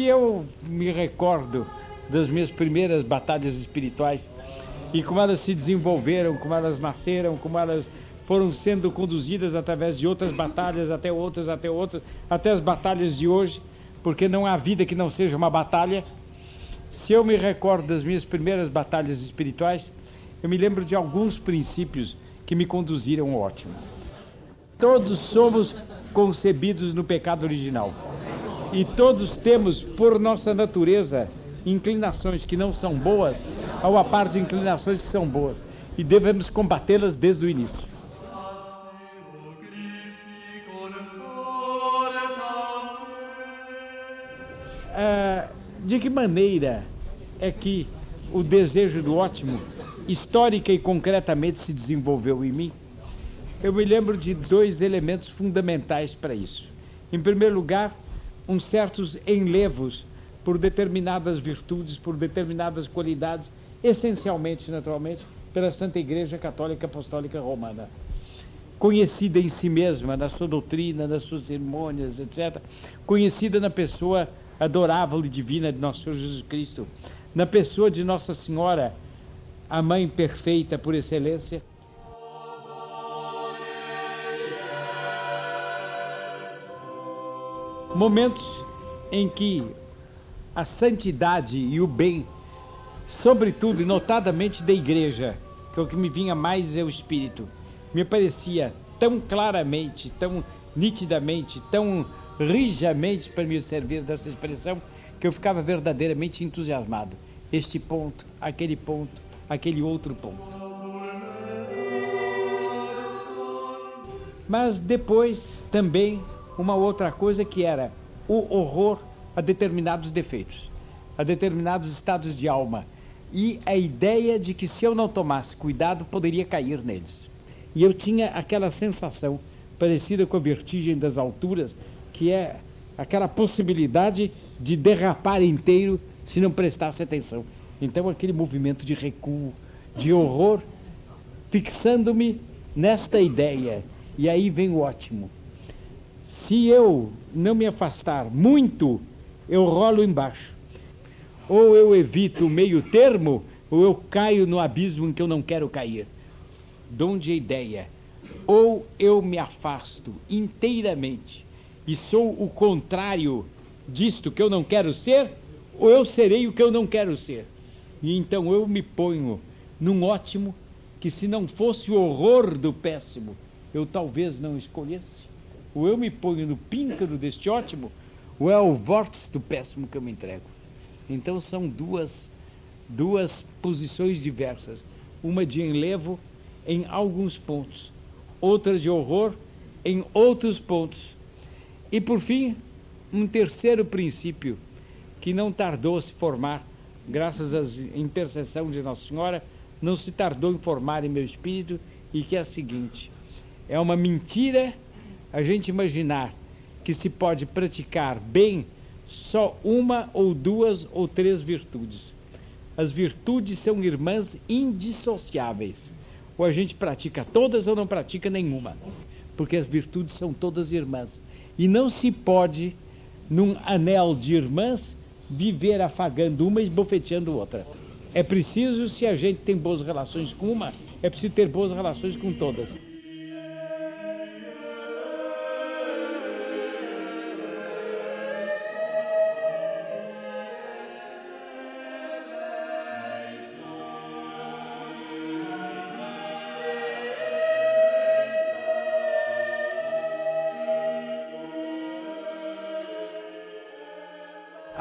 se eu me recordo das minhas primeiras batalhas espirituais e como elas se desenvolveram, como elas nasceram, como elas foram sendo conduzidas através de outras batalhas, até outras, até outras, até as batalhas de hoje, porque não há vida que não seja uma batalha. Se eu me recordo das minhas primeiras batalhas espirituais, eu me lembro de alguns princípios que me conduziram ótimo. Todos somos concebidos no pecado original. E todos temos, por nossa natureza, inclinações que não são boas, ao a par de inclinações que são boas. E devemos combatê-las desde o início. Ah, de que maneira é que o desejo do ótimo, histórica e concretamente, se desenvolveu em mim? Eu me lembro de dois elementos fundamentais para isso. Em primeiro lugar, uns certos enlevos por determinadas virtudes, por determinadas qualidades, essencialmente, naturalmente, pela Santa Igreja Católica Apostólica Romana. Conhecida em si mesma, na sua doutrina, nas suas cerimônias, etc. Conhecida na pessoa adorável e divina de nosso Senhor Jesus Cristo, na pessoa de Nossa Senhora, a Mãe perfeita por excelência, momentos em que a santidade e o bem, sobretudo e notadamente da igreja, que é o que me vinha mais é o espírito, me parecia tão claramente, tão nitidamente, tão rijamente para me servir dessa expressão, que eu ficava verdadeiramente entusiasmado. Este ponto, aquele ponto, aquele outro ponto. Mas depois também uma outra coisa que era o horror a determinados defeitos, a determinados estados de alma e a ideia de que se eu não tomasse cuidado poderia cair neles. E eu tinha aquela sensação parecida com a vertigem das alturas, que é aquela possibilidade de derrapar inteiro se não prestasse atenção. Então aquele movimento de recuo, de horror, fixando-me nesta ideia. E aí vem o ótimo se eu não me afastar muito, eu rolo embaixo. Ou eu evito o meio termo, ou eu caio no abismo em que eu não quero cair. Donde a ideia? Ou eu me afasto inteiramente e sou o contrário disto que eu não quero ser, ou eu serei o que eu não quero ser. E então eu me ponho num ótimo que, se não fosse o horror do péssimo, eu talvez não escolhesse ou eu me ponho no píncaro deste ótimo, ou é o vórtice do péssimo que eu me entrego. Então são duas, duas posições diversas. Uma de enlevo em alguns pontos, outra de horror em outros pontos. E por fim, um terceiro princípio que não tardou a se formar, graças à intercessão de Nossa Senhora, não se tardou em formar em meu espírito, e que é a seguinte: é uma mentira a gente imaginar que se pode praticar bem só uma ou duas ou três virtudes. As virtudes são irmãs indissociáveis. Ou a gente pratica todas ou não pratica nenhuma. Porque as virtudes são todas irmãs. E não se pode, num anel de irmãs, viver afagando uma e esbofeteando outra. É preciso, se a gente tem boas relações com uma, é preciso ter boas relações com todas.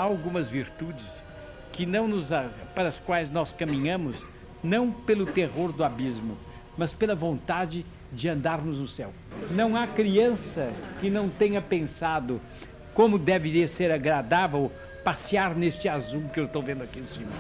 Algumas virtudes que não nos para as quais nós caminhamos não pelo terror do abismo, mas pela vontade de andarmos no céu. Não há criança que não tenha pensado como deveria ser agradável passear neste azul que eu estou vendo aqui em cima.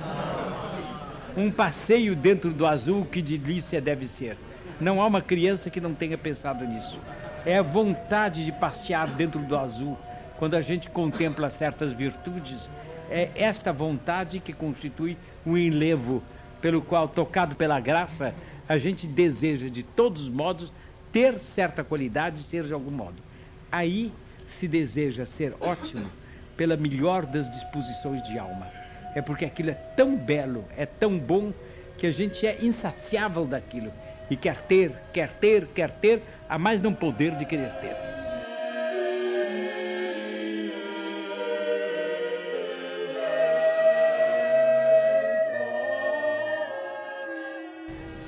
Um passeio dentro do azul, que delícia deve ser. Não há uma criança que não tenha pensado nisso. É a vontade de passear dentro do azul, quando a gente contempla certas virtudes, é esta vontade que constitui um enlevo pelo qual, tocado pela graça, a gente deseja de todos os modos ter certa qualidade, ser de algum modo. Aí se deseja ser ótimo, pela melhor das disposições de alma. É porque aquilo é tão belo, é tão bom, que a gente é insaciável daquilo e quer ter, quer ter, quer ter, a mais não poder de querer ter.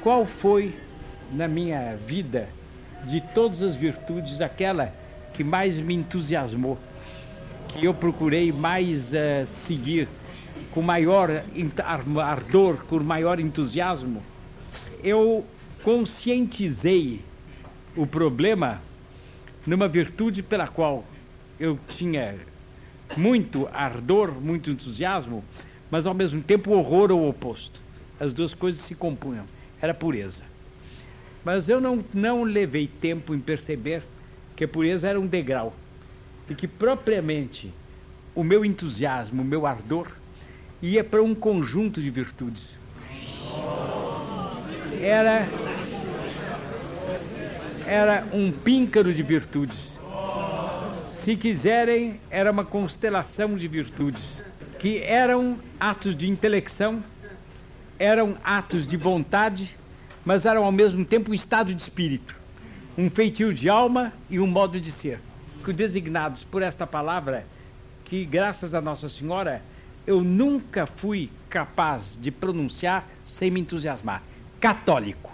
Qual foi na minha vida de todas as virtudes aquela que mais me entusiasmou, que eu procurei mais uh, seguir com maior ardor, com maior entusiasmo? Eu conscientizei o problema numa virtude pela qual eu tinha muito ardor, muito entusiasmo, mas ao mesmo tempo horror ou oposto. As duas coisas se compunham. Era pureza. Mas eu não, não levei tempo em perceber que a pureza era um degrau e que propriamente o meu entusiasmo, o meu ardor ia para um conjunto de virtudes. Era era um píncaro de virtudes. Se quiserem, era uma constelação de virtudes, que eram atos de intelecção, eram atos de vontade, mas eram ao mesmo tempo um estado de espírito, um feitio de alma e um modo de ser, que designados por esta palavra, que graças a Nossa Senhora eu nunca fui capaz de pronunciar sem me entusiasmar. Católico.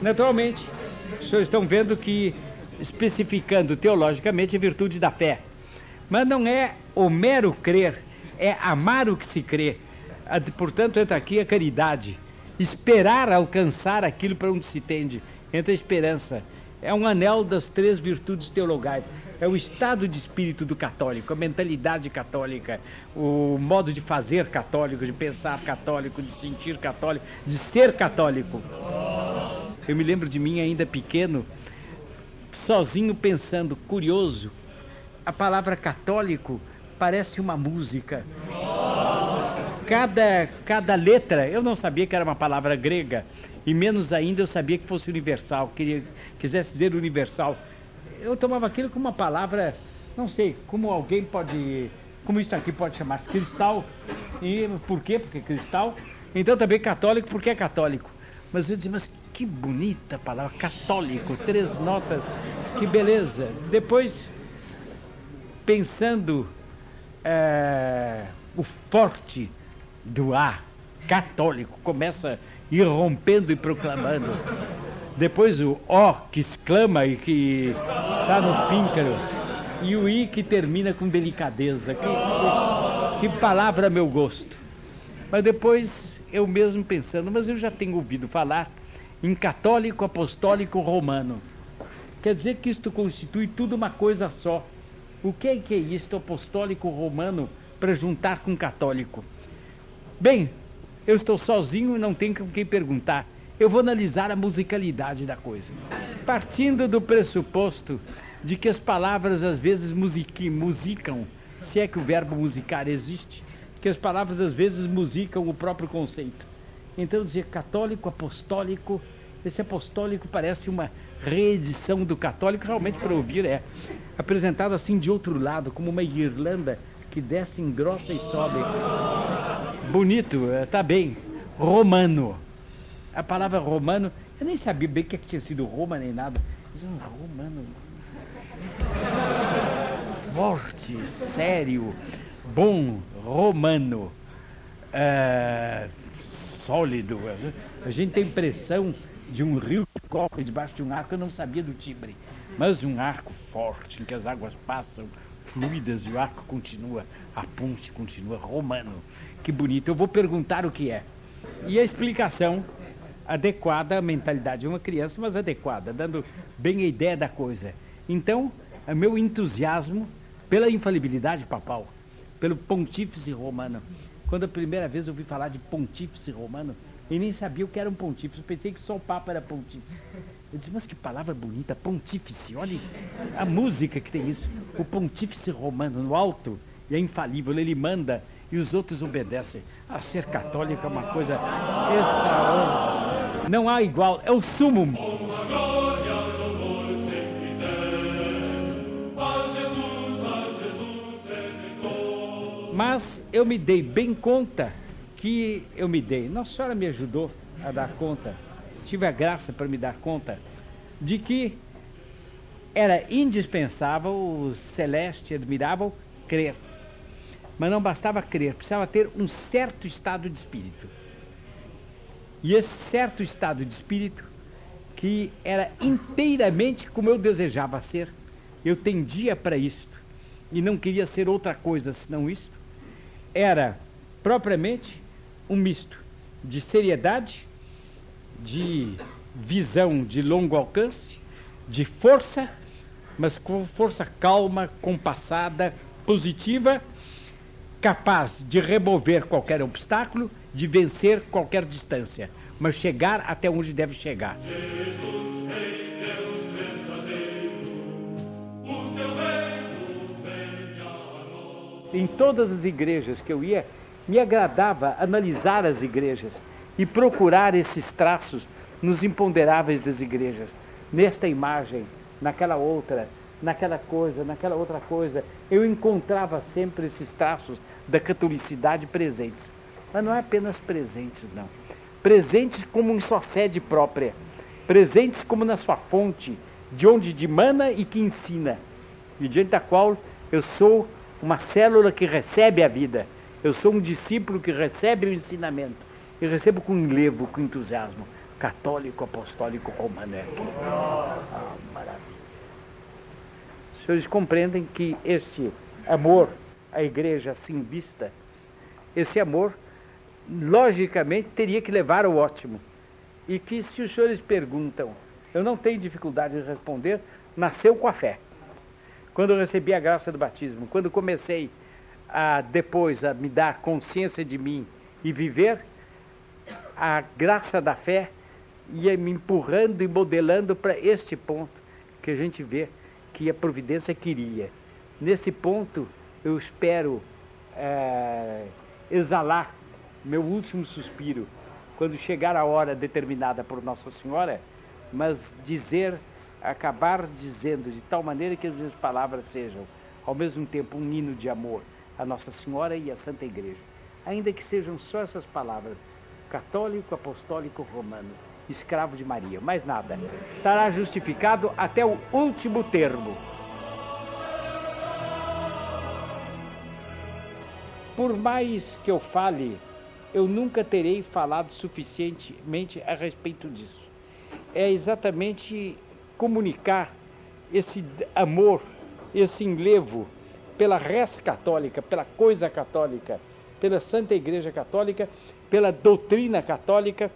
Naturalmente, os senhores estão vendo que, especificando teologicamente, a virtude da fé. Mas não é o mero crer, é amar o que se crê. Portanto, entra aqui a caridade. Esperar alcançar aquilo para onde se tende. Entra a esperança. É um anel das três virtudes teologais. É o estado de espírito do católico, a mentalidade católica, o modo de fazer católico, de pensar católico, de sentir católico, de ser católico. Eu me lembro de mim ainda pequeno, sozinho pensando, curioso, a palavra católico parece uma música. Cada, cada letra, eu não sabia que era uma palavra grega, e menos ainda eu sabia que fosse universal, queria, quisesse dizer universal. Eu tomava aquilo como uma palavra, não sei, como alguém pode, como isso aqui pode chamar-se cristal, e por quê? Porque cristal. Então também católico, porque é católico. Mas eu dizia, mas que bonita palavra, católico, três notas, que beleza. Depois, pensando é, o forte do A, católico, começa irrompendo e proclamando. Depois o O que exclama e que está no píncaro. E o I que termina com delicadeza. Que, que, que palavra meu gosto. Mas depois eu mesmo pensando, mas eu já tenho ouvido falar em católico apostólico romano. Quer dizer que isto constitui tudo uma coisa só. O que é que é isto apostólico romano para juntar com católico? Bem, eu estou sozinho e não tenho com quem perguntar. Eu vou analisar a musicalidade da coisa. Partindo do pressuposto de que as palavras às vezes musicam, se é que o verbo musicar existe, que as palavras às vezes musicam o próprio conceito. Então dizer católico, apostólico, esse apostólico parece uma reedição do católico, realmente para ouvir é apresentado assim de outro lado, como uma guirlanda que desce, engrossa e sobe. Bonito, está bem. Romano. A palavra romano, eu nem sabia bem o que, é que tinha sido Roma nem nada. Mas um romano. Forte, sério, bom, romano. Uh, sólido. A gente tem impressão de um rio que corre debaixo de um arco, eu não sabia do timbre. Mas um arco forte, em que as águas passam fluidas e o arco continua, a ponte continua romano. Que bonito. Eu vou perguntar o que é. E a explicação adequada à mentalidade de uma criança, mas adequada, dando bem a ideia da coisa. Então, é meu entusiasmo pela infalibilidade papal, pelo pontífice romano, quando a primeira vez eu ouvi falar de pontífice romano, e nem sabia o que era um pontífice. Eu pensei que só o Papa era pontífice. Eu disse, mas que palavra bonita, pontífice. Olha a música que tem isso. O pontífice romano, no alto, e é infalível. Ele manda e os outros obedecem. A ser católico é uma coisa extraordinária. Não há igual, é o sumo. Mas eu me dei bem conta que eu me dei. Nossa Senhora me ajudou a dar conta, tive a graça para me dar conta de que era indispensável, celeste admirável, crer. Mas não bastava crer, precisava ter um certo estado de espírito. E esse certo estado de espírito, que era inteiramente como eu desejava ser, eu tendia para isto, e não queria ser outra coisa senão isto, era propriamente um misto de seriedade, de visão de longo alcance, de força, mas com força calma, compassada, positiva, capaz de remover qualquer obstáculo, de vencer qualquer distância, mas chegar até onde deve chegar. Jesus. Em todas as igrejas que eu ia, me agradava analisar as igrejas e procurar esses traços nos imponderáveis das igrejas. Nesta imagem, naquela outra, naquela coisa, naquela outra coisa, eu encontrava sempre esses traços da catolicidade presentes. Mas não é apenas presentes, não. Presentes como em sua sede própria, presentes como na sua fonte, de onde dimana e que ensina, e diante da qual eu sou uma célula que recebe a vida eu sou um discípulo que recebe o ensinamento e recebo com enlevo, com entusiasmo. Católico Apostólico Romano é aqui. Ah, maravilha. Os senhores compreendem que esse amor à igreja assim vista, esse amor, logicamente, teria que levar ao ótimo. E que se os senhores perguntam, eu não tenho dificuldade de responder, nasceu com a fé. Quando eu recebi a graça do batismo, quando comecei a depois a me dar consciência de mim e viver, a graça da fé ia me empurrando e modelando para este ponto que a gente vê que a providência queria. Nesse ponto, eu espero é, exalar meu último suspiro quando chegar a hora determinada por Nossa Senhora, mas dizer, acabar dizendo de tal maneira que as minhas palavras sejam ao mesmo tempo um hino de amor a Nossa Senhora e a Santa Igreja. Ainda que sejam só essas palavras, católico, apostólico, romano, escravo de Maria, mais nada. Estará justificado até o último termo. Por mais que eu fale, eu nunca terei falado suficientemente a respeito disso. É exatamente comunicar esse amor, esse enlevo pela res católica, pela coisa católica, pela Santa Igreja Católica, pela doutrina católica,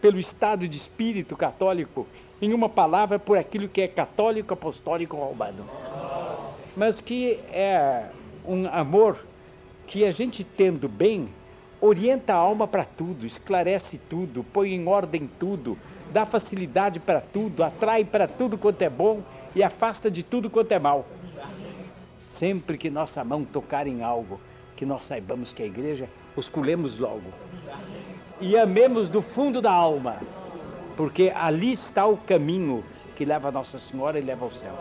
pelo estado de espírito católico, em uma palavra, por aquilo que é católico, apostólico, romano. Mas que é um amor que a gente tendo bem, orienta a alma para tudo, esclarece tudo, põe em ordem tudo, dá facilidade para tudo, atrai para tudo quanto é bom e afasta de tudo quanto é mal. Sempre que nossa mão tocar em algo, que nós saibamos que é a igreja, osculemos logo. E amemos do fundo da alma, porque ali está o caminho que leva a Nossa Senhora e leva ao céu.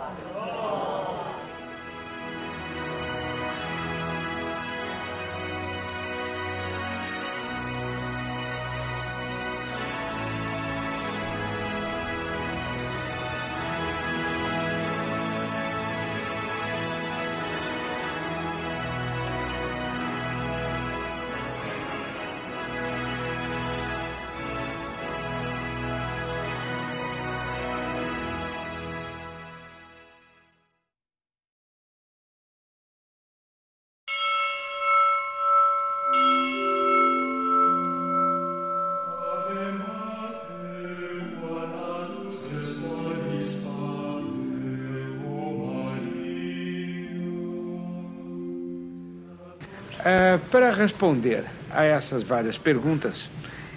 Para responder a essas várias perguntas,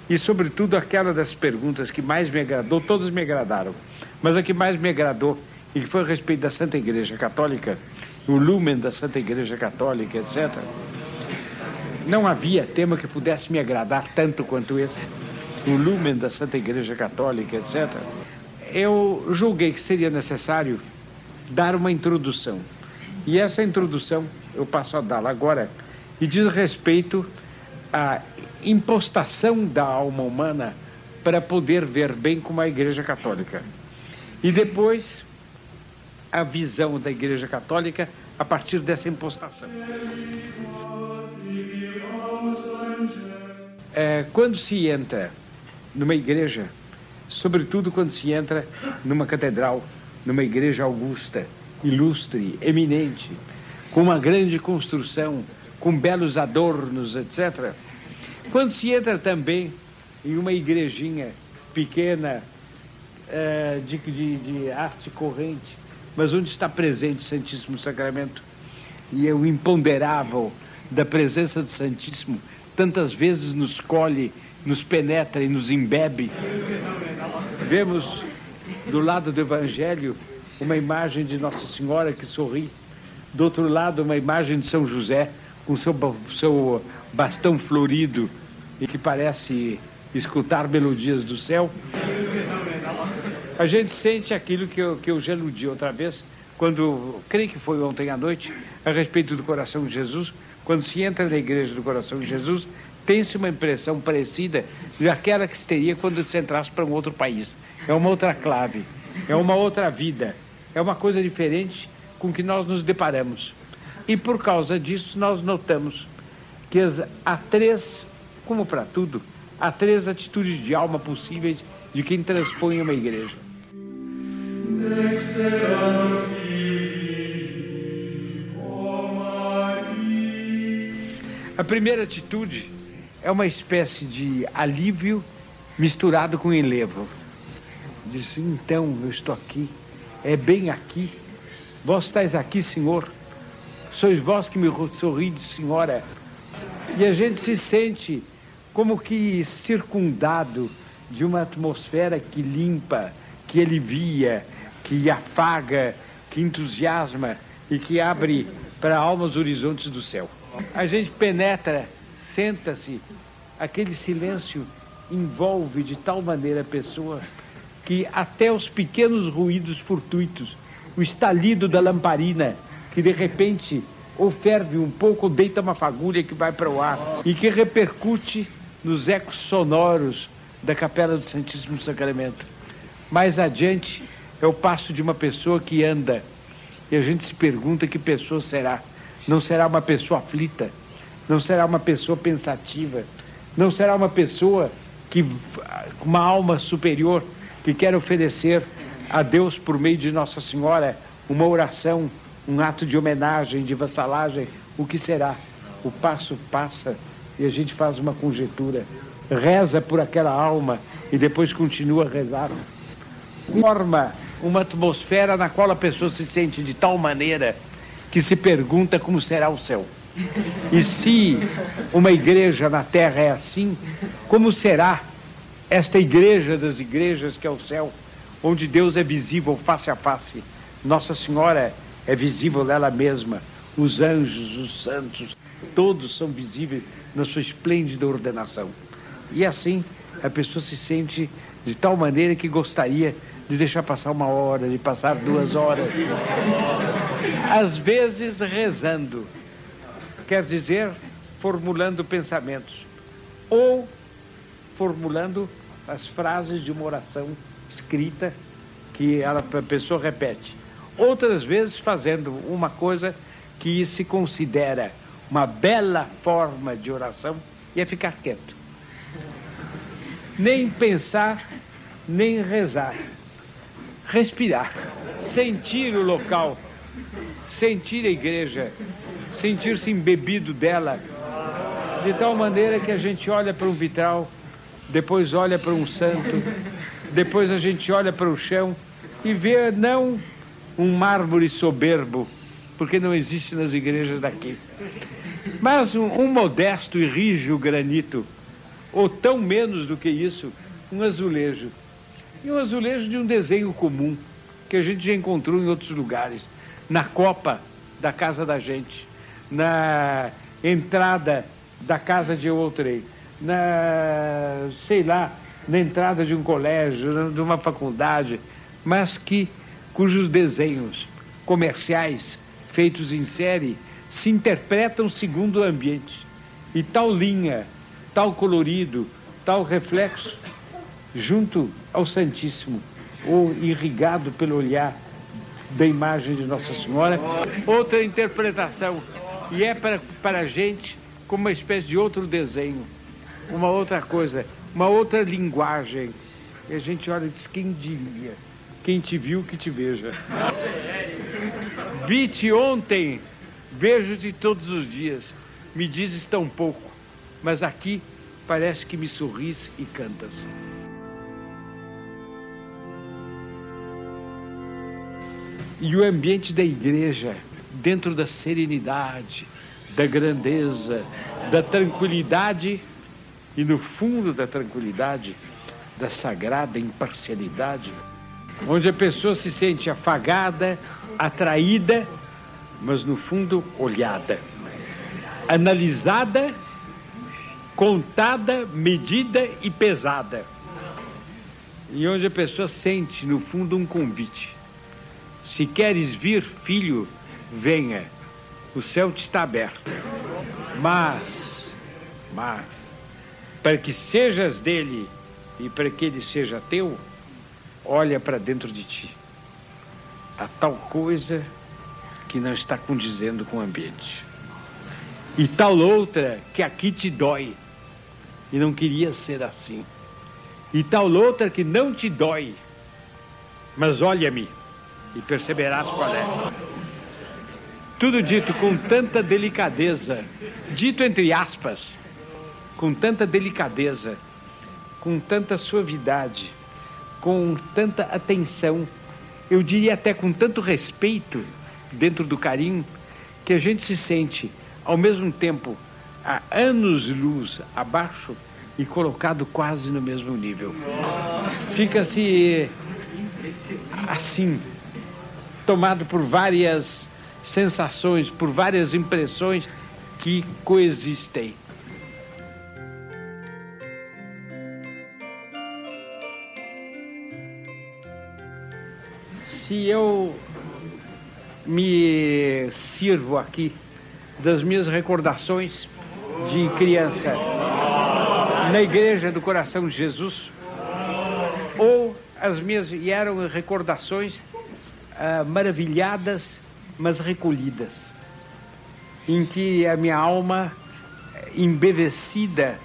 e sobretudo aquela das perguntas que mais me agradou, todas me agradaram, mas a que mais me agradou e que foi a respeito da Santa Igreja Católica, o lumen da Santa Igreja Católica, etc. Não havia tema que pudesse me agradar tanto quanto esse, no lumen da Santa Igreja Católica, etc., eu julguei que seria necessário dar uma introdução. E essa introdução eu passo a dá-la agora e diz respeito à impostação da alma humana para poder ver bem como a Igreja Católica. E depois a visão da Igreja Católica a partir dessa impostação. É, quando se entra numa igreja, sobretudo quando se entra numa catedral, numa igreja augusta, ilustre, eminente, com uma grande construção, com belos adornos, etc. Quando se entra também em uma igrejinha pequena, é, de, de, de arte corrente, mas onde está presente o Santíssimo Sacramento, e é o imponderável da presença do Santíssimo, tantas vezes nos colhe, nos penetra e nos embebe. Vemos do lado do Evangelho uma imagem de Nossa Senhora que sorri, do outro lado uma imagem de São José com seu, seu bastão florido e que parece escutar melodias do céu. A gente sente aquilo que eu, que eu já aludi outra vez, quando, creio que foi ontem à noite, a respeito do coração de Jesus, quando se entra na igreja do coração de Jesus, tem-se uma impressão parecida daquela que se teria quando se entrasse para um outro país. É uma outra clave, é uma outra vida, é uma coisa diferente com que nós nos deparamos. E por causa disso nós notamos que há três, como para tudo, há três atitudes de alma possíveis de quem transpõe uma igreja. A primeira atitude é uma espécie de alívio misturado com enlevo. Diz, então eu estou aqui, é bem aqui, vós estáis aqui, Senhor, sois vós que me sorrides, Senhora. E a gente se sente como que circundado de uma atmosfera que limpa, que alivia, que afaga, que entusiasma e que abre para a alma os horizontes do céu. A gente penetra senta-se, aquele silêncio envolve de tal maneira a pessoa que até os pequenos ruídos fortuitos, o estalido da lamparina, que de repente ou ferve um pouco ou deita uma fagulha que vai para o ar e que repercute nos ecos sonoros da capela do Santíssimo Sacramento. Mais adiante é o passo de uma pessoa que anda e a gente se pergunta que pessoa será. Não será uma pessoa aflita, não será uma pessoa pensativa, não será uma pessoa que uma alma superior que quer oferecer a Deus por meio de Nossa Senhora uma oração, um ato de homenagem, de vassalagem, o que será? O passo passa e a gente faz uma conjectura, reza por aquela alma e depois continua a rezar. Forma uma atmosfera na qual a pessoa se sente de tal maneira que se pergunta como será o céu. E se uma igreja na terra é assim, como será esta igreja das igrejas que é o céu, onde Deus é visível face a face? Nossa Senhora é visível ela mesma, os anjos, os santos, todos são visíveis na sua esplêndida ordenação. E assim a pessoa se sente de tal maneira que gostaria de deixar passar uma hora, de passar duas horas. Às vezes rezando quer dizer formulando pensamentos ou formulando as frases de uma oração escrita que ela, a pessoa repete. Outras vezes fazendo uma coisa que se considera uma bela forma de oração e é ficar quieto. Nem pensar, nem rezar. Respirar, sentir o local, sentir a igreja, sentir-se embebido dela, de tal maneira que a gente olha para um vitral, depois olha para um santo, depois a gente olha para o chão e vê não um mármore soberbo, porque não existe nas igrejas daqui, mas um, um modesto e rijo granito, ou tão menos do que isso, um azulejo. E um azulejo de um desenho comum, que a gente já encontrou em outros lugares, na copa da casa da gente na entrada da casa de outrem, na, sei lá, na entrada de um colégio, de uma faculdade, mas que cujos desenhos comerciais feitos em série se interpretam segundo o ambiente. E tal linha, tal colorido, tal reflexo, junto ao Santíssimo, ou irrigado pelo olhar da imagem de Nossa Senhora, outra interpretação. E é para, para a gente como uma espécie de outro desenho, uma outra coisa, uma outra linguagem. E a gente olha e diz: quem diria? Quem te viu, que te veja. Vi-te ontem, vejo-te todos os dias. Me dizes tão pouco, mas aqui parece que me sorris e cantas. E o ambiente da igreja, dentro da serenidade, da grandeza, da tranquilidade e no fundo da tranquilidade, da sagrada imparcialidade, onde a pessoa se sente afagada, atraída, mas no fundo olhada, analisada, contada, medida e pesada. E onde a pessoa sente no fundo um convite se queres vir, filho, venha. O céu te está aberto. Mas, mas, para que sejas dele e para que ele seja teu, olha para dentro de ti. Há tal coisa que não está condizendo com o ambiente. E tal outra que aqui te dói e não queria ser assim. E tal outra que não te dói, mas olha-me e perceberás qual é. Tudo dito com tanta delicadeza, dito entre aspas, com tanta delicadeza, com tanta suavidade, com tanta atenção, eu diria até com tanto respeito dentro do carinho, que a gente se sente, ao mesmo tempo, a anos-luz abaixo e colocado quase no mesmo nível. Fica-se assim, tomado por várias sensações, por várias impressões que coexistem. Se eu me sirvo aqui das minhas recordações de criança na igreja do coração de Jesus, ou as minhas e eram recordações uh, maravilhadas, mas recolhidas, em que a minha alma, embevecida,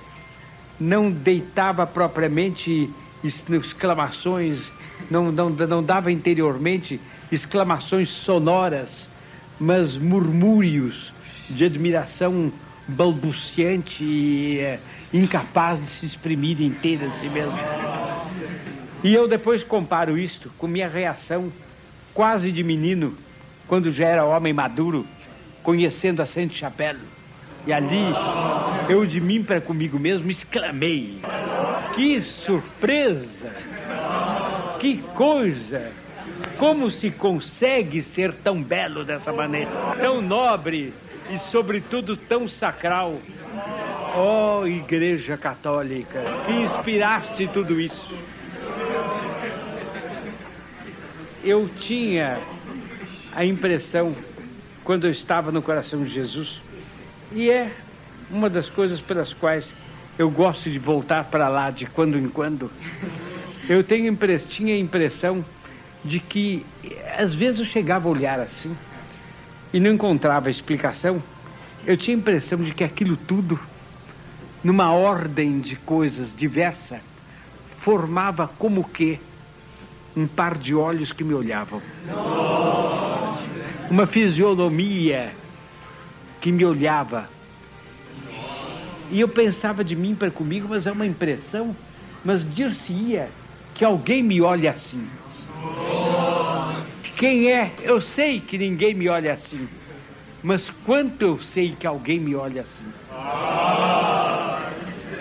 não deitava propriamente exclamações, não, não, não dava interiormente exclamações sonoras, mas murmúrios de admiração balbuciante e eh, incapaz de se exprimir inteira de si mesmo. E eu depois comparo isto com minha reação quase de menino, quando já era homem maduro, conhecendo a Sainte Chapelle. E ali, eu de mim para comigo mesmo exclamei: Que surpresa! Que coisa! Como se consegue ser tão belo dessa maneira, tão nobre e, sobretudo, tão sacral? Oh, Igreja Católica, que inspiraste tudo isso eu tinha a impressão, quando eu estava no coração de Jesus, e é uma das coisas pelas quais eu gosto de voltar para lá de quando em quando. Eu tenho, tinha a impressão de que, às vezes, eu chegava a olhar assim e não encontrava explicação. Eu tinha a impressão de que aquilo tudo, numa ordem de coisas diversa, formava como que um par de olhos que me olhavam. Uma fisionomia que me olhava. E eu pensava de mim para comigo, mas é uma impressão, mas dir-se-ia que alguém me olha assim. Quem é? Eu sei que ninguém me olha assim. Mas quanto eu sei que alguém me olha assim?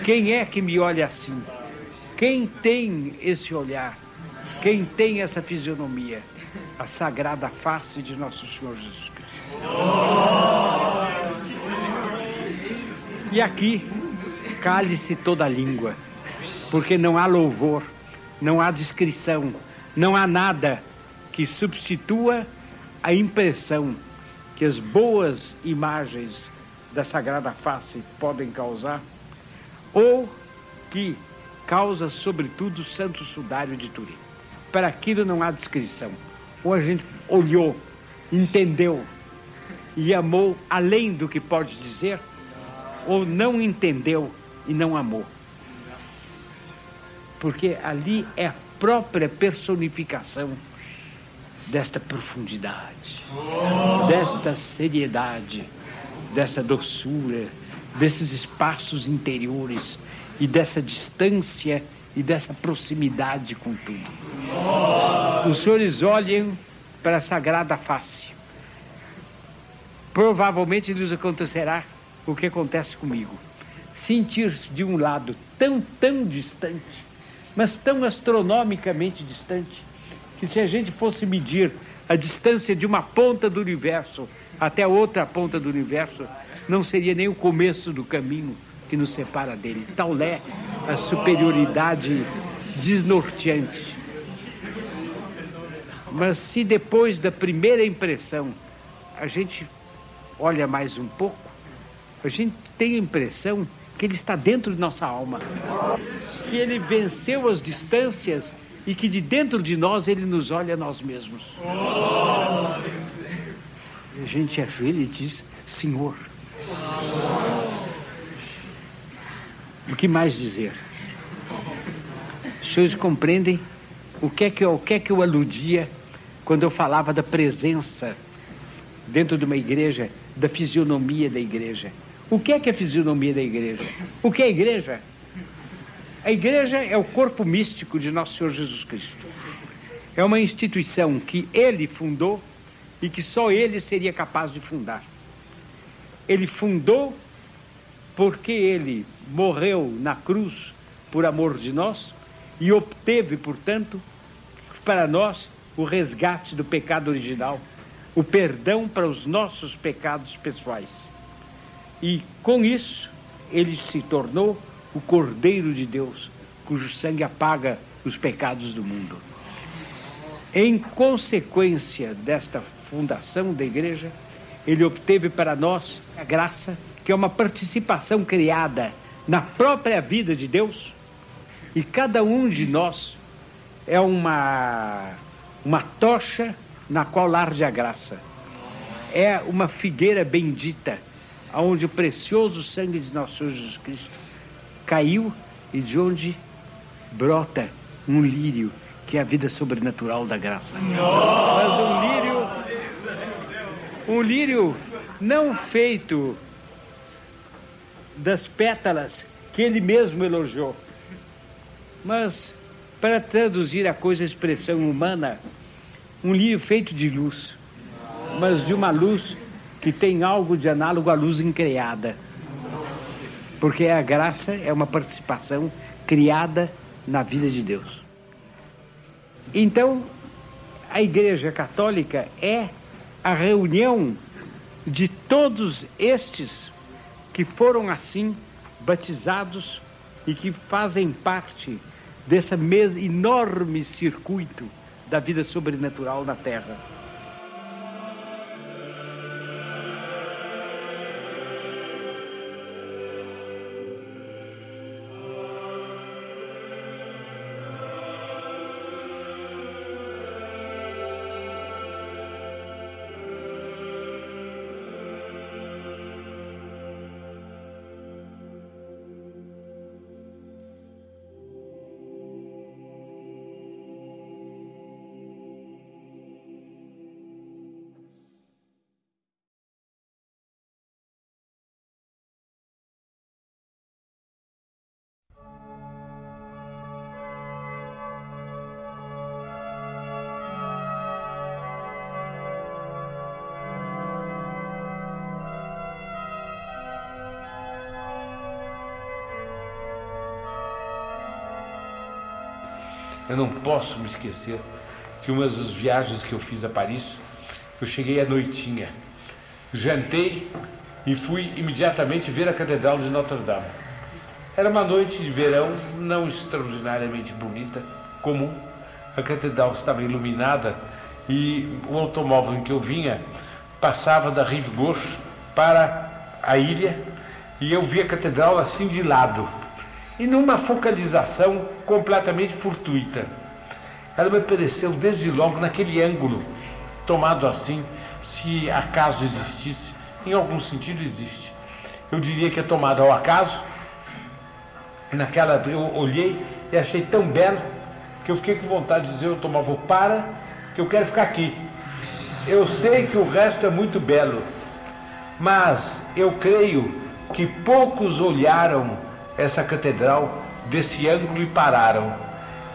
Quem é que me olha assim? Quem tem esse olhar? Quem tem essa fisionomia? A sagrada face de nosso Senhor Jesus Cristo. E aqui, cale-se toda a língua. porque não há louvor, não há descrição, não há nada que substitua a impressão que as boas imagens da Sagrada Face podem causar, ou que causa, sobretudo, o Santo Sudário de Turim. Para aquilo não há descrição. Ou a gente olhou, entendeu e amou além do que pode dizer, ou não entendeu e não amou. Porque ali é a própria personificação desta profundidade, desta seriedade, dessa doçura, desses espaços interiores e dessa distância e dessa proximidade com tudo. Os senhores olhem para a sagrada face. Provavelmente lhes acontecerá o que acontece comigo. Sentir-se de um lado tão, tão distante, mas tão astronomicamente distante, que se a gente fosse medir a distância de uma ponta do universo até outra ponta do universo, não seria nem o começo do caminho que nos separa dele. Tal é a superioridade desnorteante. Mas se depois da primeira impressão a gente olha mais um pouco, a gente tem a impressão que ele está dentro de nossa alma, que ele venceu as distâncias e que de dentro de nós ele nos olha a nós mesmos. A gente é velho e diz: Senhor. O que mais dizer? Os senhores compreendem o que é que eu, o que é que eu aludia quando eu falava da presença dentro de uma igreja, da fisionomia da igreja? O que é que é a fisionomia da igreja? O que é a igreja? A igreja é o corpo místico de nosso Senhor Jesus Cristo. É uma instituição que ele fundou e que só ele seria capaz de fundar. Ele fundou porque ele morreu na cruz por amor de nós e obteve, portanto, para nós o resgate do pecado original, o perdão para os nossos pecados pessoais. E com isso, ele se tornou o Cordeiro de Deus, cujo sangue apaga os pecados do mundo. Em consequência desta fundação da igreja, ele obteve para nós a graça, que é uma participação criada na própria vida de Deus, e cada um de nós é uma, uma tocha na qual arde a graça. É uma figueira bendita, onde o precioso sangue de nosso Senhor Jesus Cristo caiu e de onde brota um lírio, que é a vida sobrenatural da graça. Mas um lírio, um lírio não feito das pétalas que ele mesmo elogiou, mas para traduzir a coisa a expressão humana, um lírio feito de luz, mas de uma luz que tem algo de análogo à luz increada. Porque a graça é uma participação criada na vida de Deus. Então, a Igreja Católica é a reunião de todos estes que foram assim batizados e que fazem parte desse enorme circuito da vida sobrenatural na Terra. Eu não posso me esquecer que uma das viagens que eu fiz a Paris, eu cheguei à noitinha, jantei e fui imediatamente ver a Catedral de Notre Dame. Era uma noite de verão, não extraordinariamente bonita, comum. A catedral estava iluminada e o automóvel em que eu vinha passava da Rive Gauche para a ilha e eu vi a catedral assim de lado e numa focalização completamente fortuita. Ela me apareceu desde logo naquele ângulo, tomado assim, se acaso existisse, em algum sentido existe. Eu diria que é tomado ao acaso. Naquela eu olhei e achei tão belo que eu fiquei com vontade de dizer eu tomava para, que eu quero ficar aqui. Eu sei que o resto é muito belo, mas eu creio que poucos olharam essa catedral desse ângulo e pararam.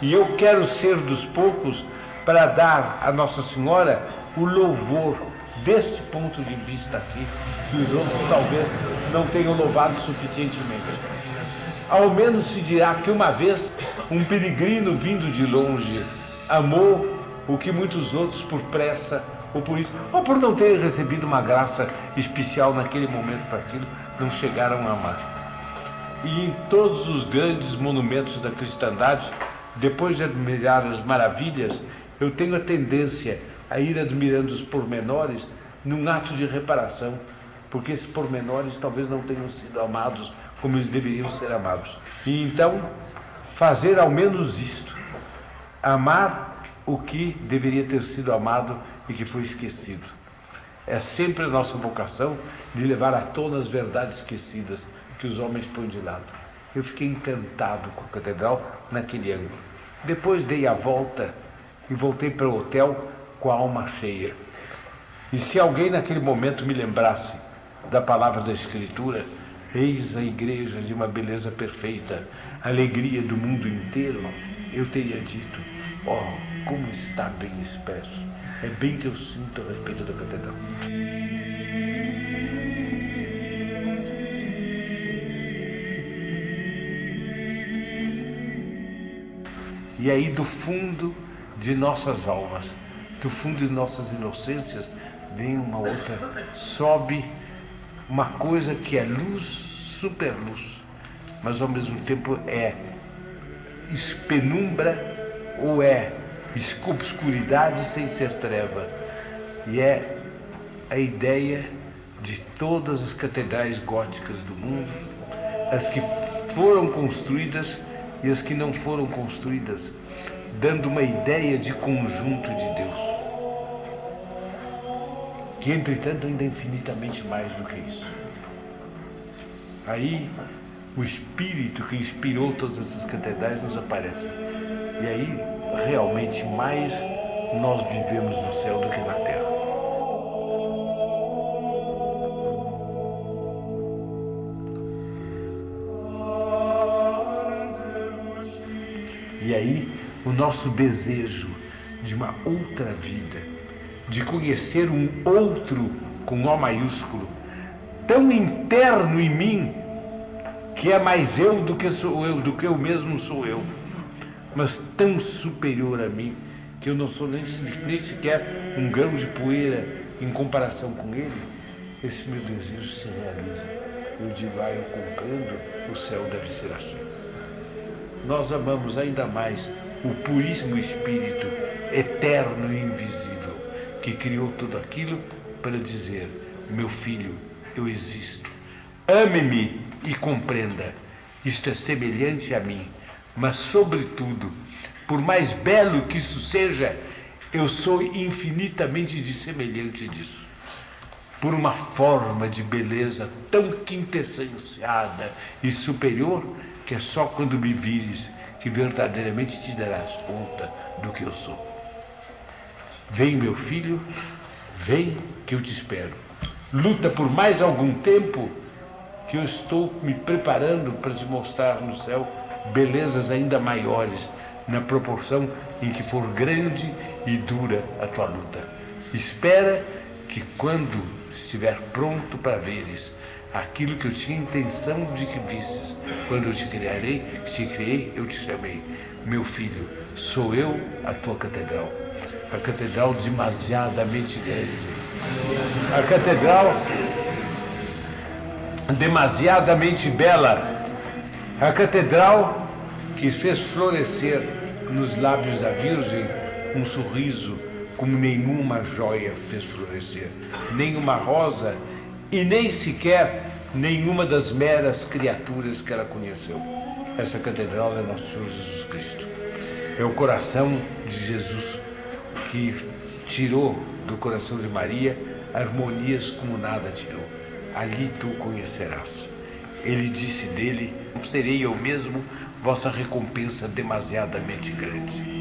E eu quero ser dos poucos para dar a Nossa Senhora o louvor desse ponto de vista aqui, que os outros talvez não tenham louvado suficientemente. Ao menos se dirá que uma vez um peregrino vindo de longe amou o que muitos outros por pressa ou por isso, ou por não terem recebido uma graça especial naquele momento para aquilo, não chegaram a amar. E em todos os grandes monumentos da cristandade, depois de admirar as maravilhas, eu tenho a tendência a ir admirando os pormenores num ato de reparação, porque esses pormenores talvez não tenham sido amados como eles deveriam ser amados. E então, fazer ao menos isto: amar o que deveria ter sido amado e que foi esquecido. É sempre a nossa vocação de levar à tona as verdades esquecidas que os homens põem de lado. Eu fiquei encantado com a catedral naquele ângulo. Depois dei a volta e voltei para o hotel com a alma cheia. E se alguém naquele momento me lembrasse da palavra da Escritura, eis a igreja de uma beleza perfeita, alegria do mundo inteiro, eu teria dito, oh, como está bem expresso. É bem que eu sinto a respeito da catedral. E aí, do fundo de nossas almas, do fundo de nossas inocências, vem uma outra, sobe uma coisa que é luz, super luz, mas ao mesmo tempo é penumbra ou é obscuridade sem ser treva. E é a ideia de todas as catedrais góticas do mundo, as que foram construídas e as que não foram construídas, dando uma ideia de conjunto de Deus. Que, entretanto, ainda é infinitamente mais do que isso. Aí, o Espírito que inspirou todas essas catedrais nos aparece. E aí, realmente mais nós vivemos no céu do que na terra. E aí, o nosso desejo de uma outra vida, de conhecer um outro com O maiúsculo, tão interno em mim, que é mais eu do que sou eu, do que eu mesmo sou eu mas tão superior a mim que eu não sou nem, nem sequer um grão de poeira em comparação com ele, esse meu desejo se realiza. Eu digo, ah, eu compreendo, o céu deve ser assim. Nós amamos ainda mais o puríssimo Espírito eterno e invisível que criou tudo aquilo para dizer: meu filho, eu existo. Ame-me e compreenda. Isto é semelhante a mim mas, sobretudo, por mais belo que isso seja, eu sou infinitamente dissemelhante disso. Por uma forma de beleza tão quintessenciada e superior, que é só quando me vires que verdadeiramente te darás conta do que eu sou. Vem, meu filho, vem que eu te espero. Luta por mais algum tempo que eu estou me preparando para te mostrar no céu belezas ainda maiores na proporção em que for grande e dura a tua luta. Espera que quando estiver pronto para veres aquilo que eu tinha intenção de que visses, quando eu te criarei, te criei, eu te chamei. Meu filho, sou eu a tua catedral. A catedral demasiadamente grande. A catedral demasiadamente bela A catedral que fez florescer nos lábios da Virgem um sorriso como nenhuma joia fez florescer, nenhuma rosa e nem sequer nenhuma das meras criaturas que ela conheceu. Essa catedral é nosso Senhor Jesus Cristo. É o coração de Jesus que tirou do coração de Maria harmonias como nada tirou. Ali tu conhecerás. Ele disse dele: Serei eu mesmo vossa recompensa demasiadamente grande.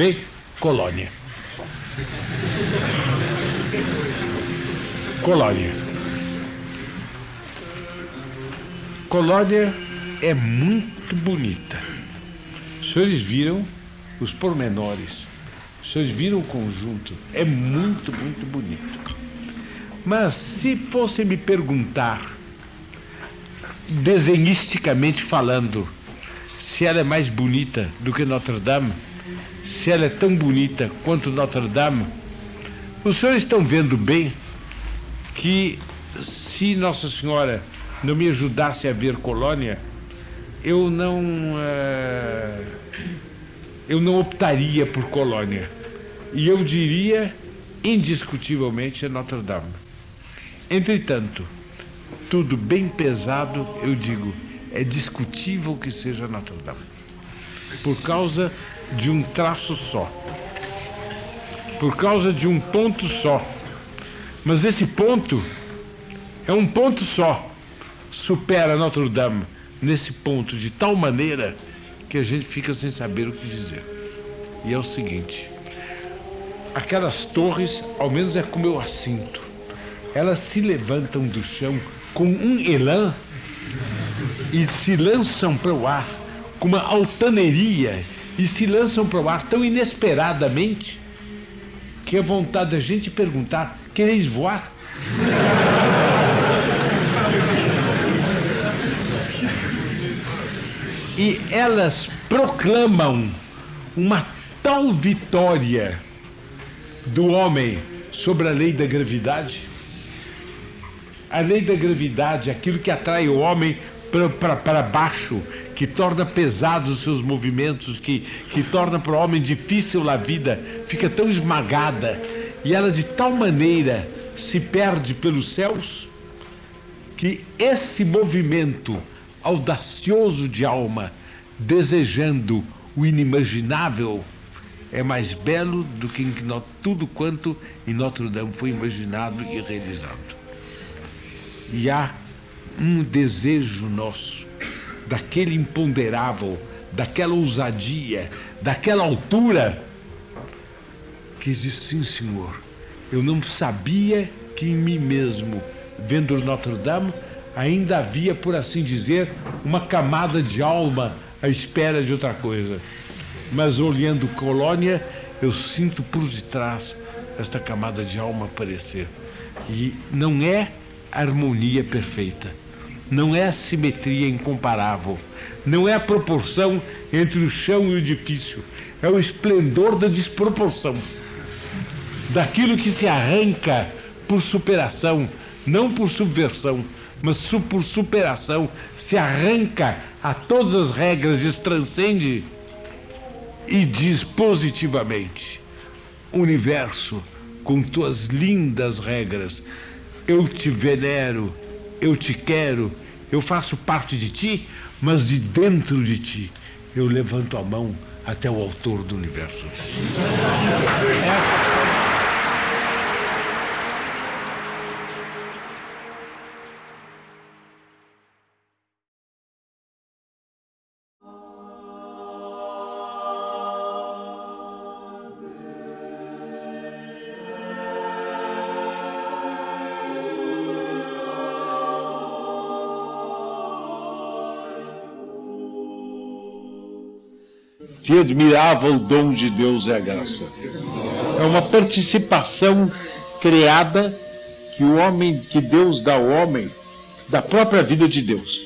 Bem, colônia. Colônia. Colônia é muito bonita. Os senhores viram os pormenores. Os senhores viram o conjunto. É muito, muito bonito. Mas se fosse me perguntar, desenhisticamente falando, se ela é mais bonita do que Notre Dame, se ela é tão bonita quanto Notre Dame, os senhores estão vendo bem que se Nossa Senhora não me ajudasse a ver Colônia, eu não uh, eu não optaria por Colônia. E eu diria indiscutivelmente é Notre Dame. Entretanto, tudo bem pesado, eu digo, é discutível que seja Notre Dame. Por causa de um traço só. Por causa de um ponto só. Mas esse ponto é um ponto só. Supera Notre Dame nesse ponto de tal maneira que a gente fica sem saber o que dizer. E é o seguinte: aquelas torres, ao menos é como eu as sinto, elas se levantam do chão com um elan e se lançam para o ar com uma altaneria e se lançam para o ar tão inesperadamente que a vontade da gente perguntar: quereis voar? e elas proclamam uma tal vitória do homem sobre a lei da gravidade. A lei da gravidade, aquilo que atrai o homem para baixo, que torna pesados os seus movimentos, que, que torna para o homem difícil a vida, fica tão esmagada, e ela de tal maneira se perde pelos céus, que esse movimento audacioso de alma, desejando o inimaginável, é mais belo do que tudo quanto em Notre Dame foi imaginado e realizado. E há um desejo nosso, daquele imponderável, daquela ousadia, daquela altura, que diz: sim, senhor, eu não sabia que em mim mesmo, vendo Notre Dame, ainda havia, por assim dizer, uma camada de alma à espera de outra coisa. Mas olhando Colônia, eu sinto por detrás esta camada de alma aparecer. E não é harmonia perfeita, não é a simetria incomparável, não é a proporção entre o chão e o edifício, é o esplendor da desproporção, daquilo que se arranca por superação, não por subversão, mas por superação, se arranca a todas as regras e transcende e diz positivamente: Universo, com tuas lindas regras, eu te venero, eu te quero, eu faço parte de ti, mas de dentro de ti eu levanto a mão até o autor do universo. É. Que admirável dom de Deus é a graça. É uma participação criada que o homem, que Deus dá ao homem da própria vida de Deus.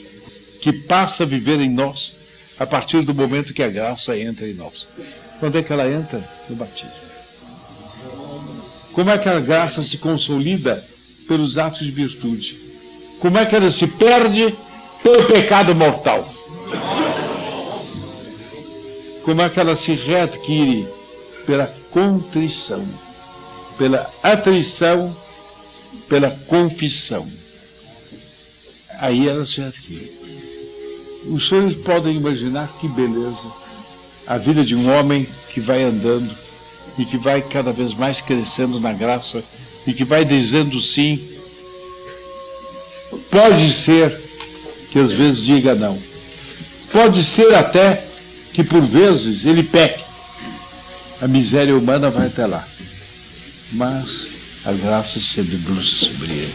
que passa a viver em nós a partir do momento que a graça entra em nós. Quando é que ela entra? No batismo. Como é que a graça se consolida? Pelos atos de virtude. Como é que ela se perde? Pelo pecado mortal. Como é que ela se readquire? Pela contrição, pela atrição, pela confissão. Aí ela se adquire. Os senhores podem imaginar que beleza a vida de um homem que vai andando e que vai cada vez mais crescendo na graça e que vai dizendo sim. Pode ser que às vezes diga não. Pode ser até que por vezes ele peque. A miséria humana vai até lá. Mas a graça se debruça sobre ele.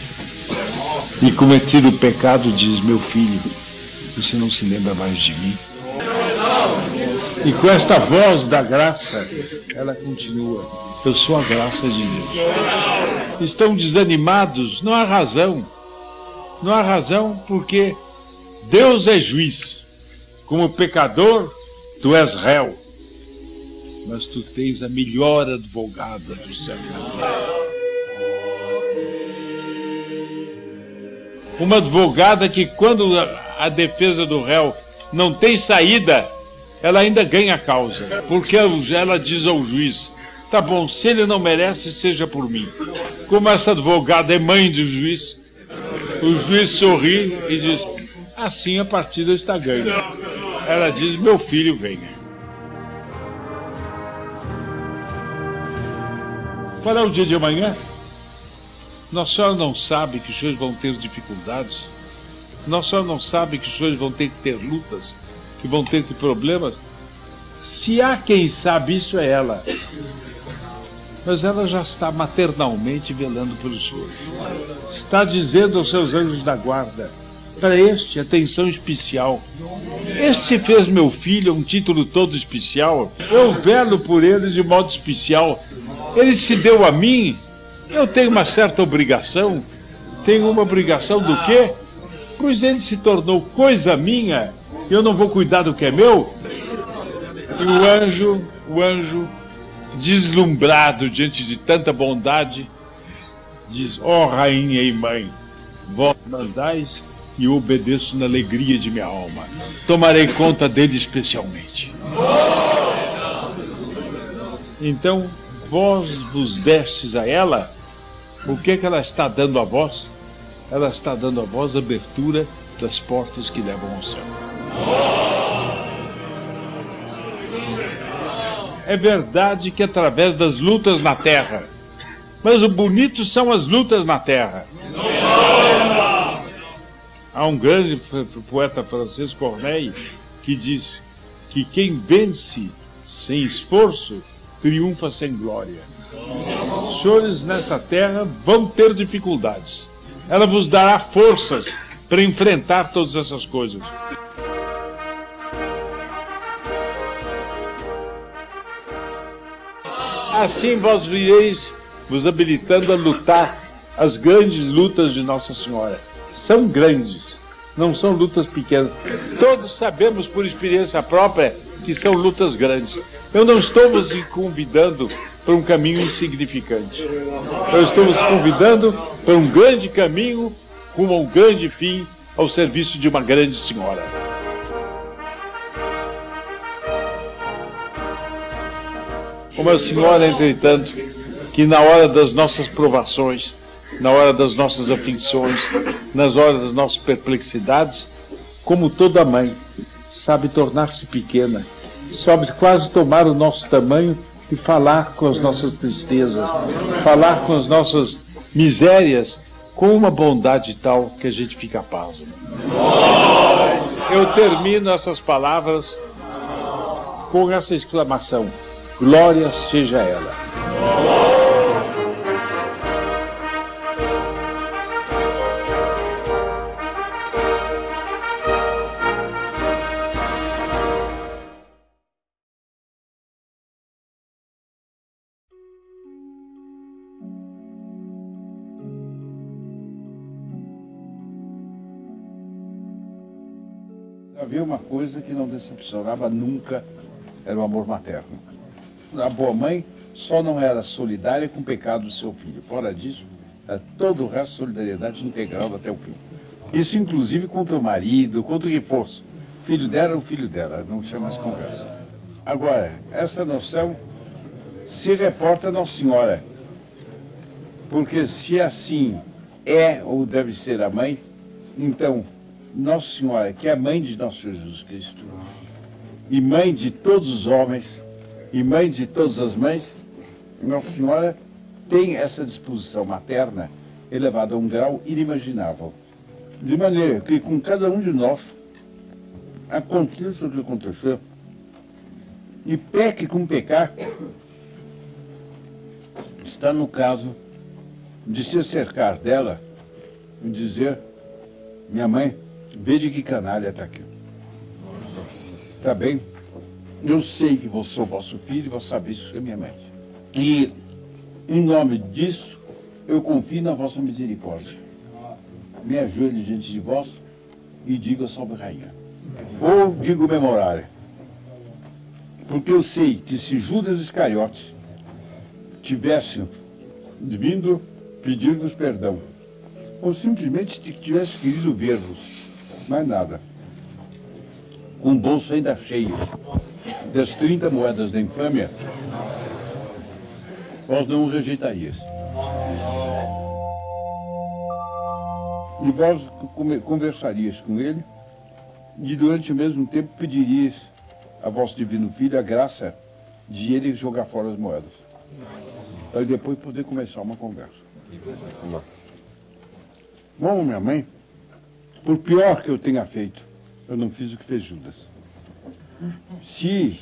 E cometido o pecado, diz: Meu filho, você não se lembra mais de mim? E com esta voz da graça, ela continua: Eu sou a graça de Deus. Estão desanimados, não há razão. Não há razão porque Deus é juiz. Como pecador, tu és réu. Mas tu tens a melhor advogada do céu. Uma advogada que, quando a defesa do réu não tem saída, ela ainda ganha a causa, porque ela diz ao juiz: tá bom, se ele não merece, seja por mim. Como essa advogada é mãe do juiz, o juiz sorri e diz: assim a partida está ganha. Ela diz: meu filho, venha. Qual é o dia de amanhã? Nossa Senhora não sabe que os senhores vão ter dificuldades. Nossa Senhora não sabe que os senhores vão ter que ter lutas que vão ter problemas. Se há quem sabe isso é ela. Mas ela já está maternalmente velando pelo Senhor. Está dizendo aos seus anjos da guarda: para este, atenção especial. Este fez meu filho um título todo especial. Eu velo por ele de modo especial. Ele se deu a mim. Eu tenho uma certa obrigação. Tenho uma obrigação do quê? Pois ele se tornou coisa minha eu não vou cuidar do que é meu? E o anjo, o anjo, deslumbrado diante de tanta bondade, diz: Ó oh, rainha e mãe, vós mandais e obedeço na alegria de minha alma. Tomarei conta dele especialmente. Então, vós vos destes a ela, o que é que ela está dando a vós? Ela está dando a vós abertura das portas que levam ao céu. É verdade que através das lutas na terra, mas o bonito são as lutas na terra. Há um grande poeta francês, Corneille, que diz que quem vence sem esforço triunfa sem glória. Os senhores nessa terra vão ter dificuldades. Ela vos dará forças para enfrentar todas essas coisas. Assim vós vireis vos habilitando a lutar as grandes lutas de Nossa Senhora. São grandes, não são lutas pequenas. Todos sabemos por experiência própria que são lutas grandes. Eu não estou vos convidando para um caminho insignificante. Eu estou vos convidando para um grande caminho rumo a um grande fim ao serviço de uma grande senhora. Uma senhora, entretanto, que na hora das nossas provações, na hora das nossas aflições, nas horas das nossas perplexidades, como toda mãe, sabe tornar-se pequena, sabe quase tomar o nosso tamanho e falar com as nossas tristezas, falar com as nossas misérias, com uma bondade tal que a gente fica pasmo. Eu termino essas palavras com essa exclamação. Glória seja ela. Uma coisa que não decepcionava nunca, era o amor materno. A boa mãe só não era solidária com o pecado do seu filho. Fora disso, era todo o resto solidariedade integral até o fim. Isso inclusive contra o marido, contra quem fosse. Filho dela é o filho dela, não tinha mais conversa. Agora, essa noção se reporta a Nossa Senhora. Porque se assim é ou deve ser a mãe, então Nossa Senhora, que é mãe de nosso Jesus Cristo, e mãe de todos os homens, e mãe de todas as mães, Nossa Senhora tem essa disposição materna elevada a um grau inimaginável. De maneira que com cada um de nós aconteça o que acontecer, e peque com pecar, está no caso de se cercar dela e dizer, minha mãe, veja que canalha está aqui. Está bem? Eu sei que vou sou vosso filho e vou saber isso é minha mãe. E, em nome disso, eu confio na vossa misericórdia. Me ajoelho diante de vós e digo a salve rainha. Ou digo memorária. Porque eu sei que se Judas Iscariotes tivesse vindo pedir-vos perdão, ou simplesmente tivesse querido ver-vos, mais nada, com o bolso ainda cheio das 30 moedas da infâmia, vós não o rejeitarias. E vós conversarias com ele, e durante o mesmo tempo pedirias a vosso divino filho a graça de ele jogar fora as moedas. Para depois poder começar uma conversa. Bom, minha mãe, por pior que eu tenha feito, eu não fiz o que fez Judas. Se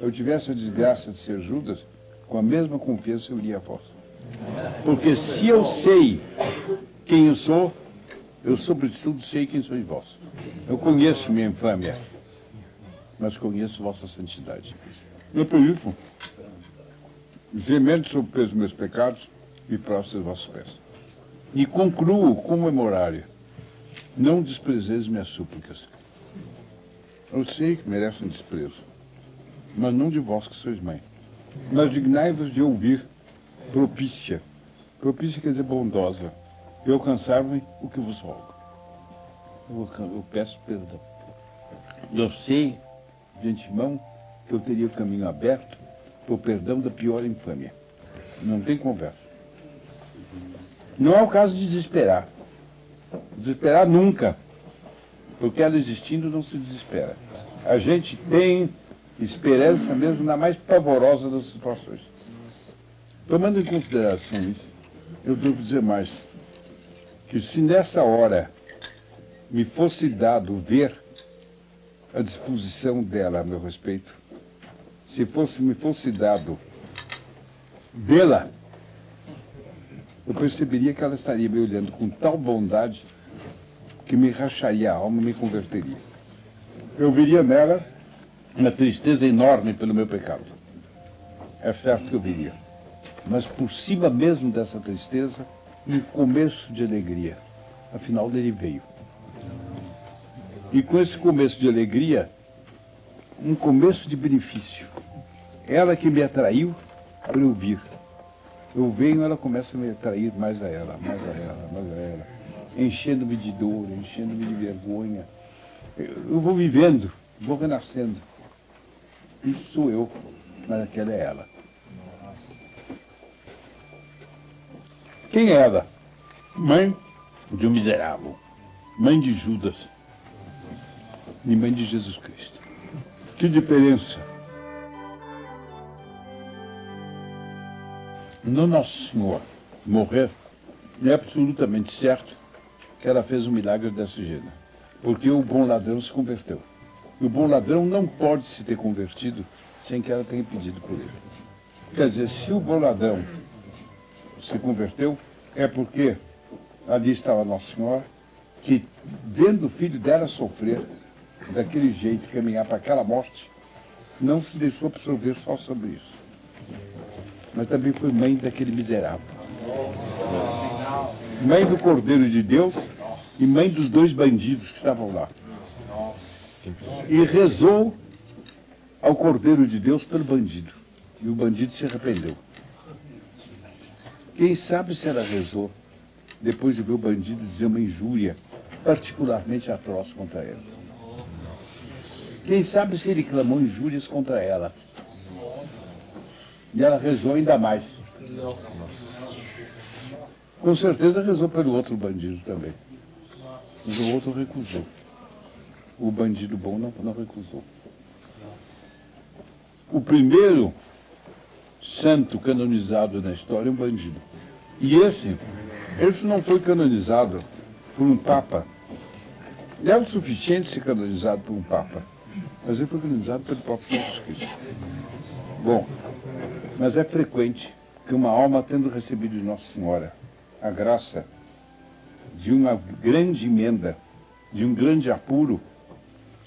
eu tivesse a desgraça de ser Judas, com a mesma confiança eu iria a vós. Porque se eu sei quem eu sou, eu sobretudo sei quem sois vós. Eu conheço minha infâmia, mas conheço vossa santidade. Eu isso, gemendo sobre o peso dos meus pecados, e prostro aos vossos pés. E concluo com memorário. Não desprezeis minhas súplicas. Eu sei que merecem desprezo, mas não de vós que sois mãe. Mas dignai-vos de ouvir propícia. Propícia quer dizer bondosa. E alcançar-me o que vos rogo. Eu, eu peço perdão. Eu sei, de antemão, que eu teria o caminho aberto para o perdão da pior infâmia. Não tem conversa. Não é o caso de desesperar. Desesperar nunca. Porque ela existindo não se desespera. A gente tem esperança mesmo na mais pavorosa das situações. Tomando em consideração isso, eu devo dizer mais. Que se nessa hora me fosse dado ver a disposição dela a meu respeito, se fosse, me fosse dado vê-la eu perceberia que ela estaria me olhando com tal bondade que me racharia a alma e me converteria. Eu viria nela uma tristeza enorme pelo meu pecado. É certo que eu viria. Mas por cima mesmo dessa tristeza, um começo de alegria. Afinal, ele veio. E com esse começo de alegria, um começo de benefício. Ela que me atraiu para eu vir. Eu venho, ela começa a me atrair mais a ela, mais a ela, mais a ela, enchendo-me de dor, enchendo-me de vergonha. Eu vou vivendo, vou renascendo. Isso sou eu, mas aquela é ela. Quem é ela? Mãe de um miserável, mãe de Judas e mãe de Jesus Cristo. Que diferença no Nosso Senhor morrer, é absolutamente certo que ela fez um milagre desse gênero. Porque o bom ladrão se converteu. E o bom ladrão não pode se ter convertido sem que ela tenha pedido por ele. Quer dizer, se o bom ladrão se converteu, é porque ali estava Nossa Senhora, que vendo o filho dela sofrer daquele jeito, caminhar para aquela morte, não se deixou absorver só sobre isso mas também foi mãe daquele miserável. Mãe do Cordeiro de Deus e mãe dos dois bandidos que estavam lá. e rezou ao Cordeiro de Deus pelo bandido. E o bandido se arrependeu. Quem sabe se ela rezou depois de ver o bandido dizer uma injúria particularmente atroz contra ela. Quem sabe se ele clamou injúrias contra ela. E ela rezou ainda mais. Com certeza rezou pelo outro bandido também. Mas o outro recusou. O bandido bom não, não recusou. O primeiro santo canonizado na história é um bandido. E esse, esse não foi canonizado por um papa. É o suficiente ser canonizado por um papa. Mas ele foi canonizado pelo próprio Jesus Cristo. Bom, mas é frequente que uma alma, tendo recebido de Nossa Senhora a graça de uma grande emenda, de um grande apuro,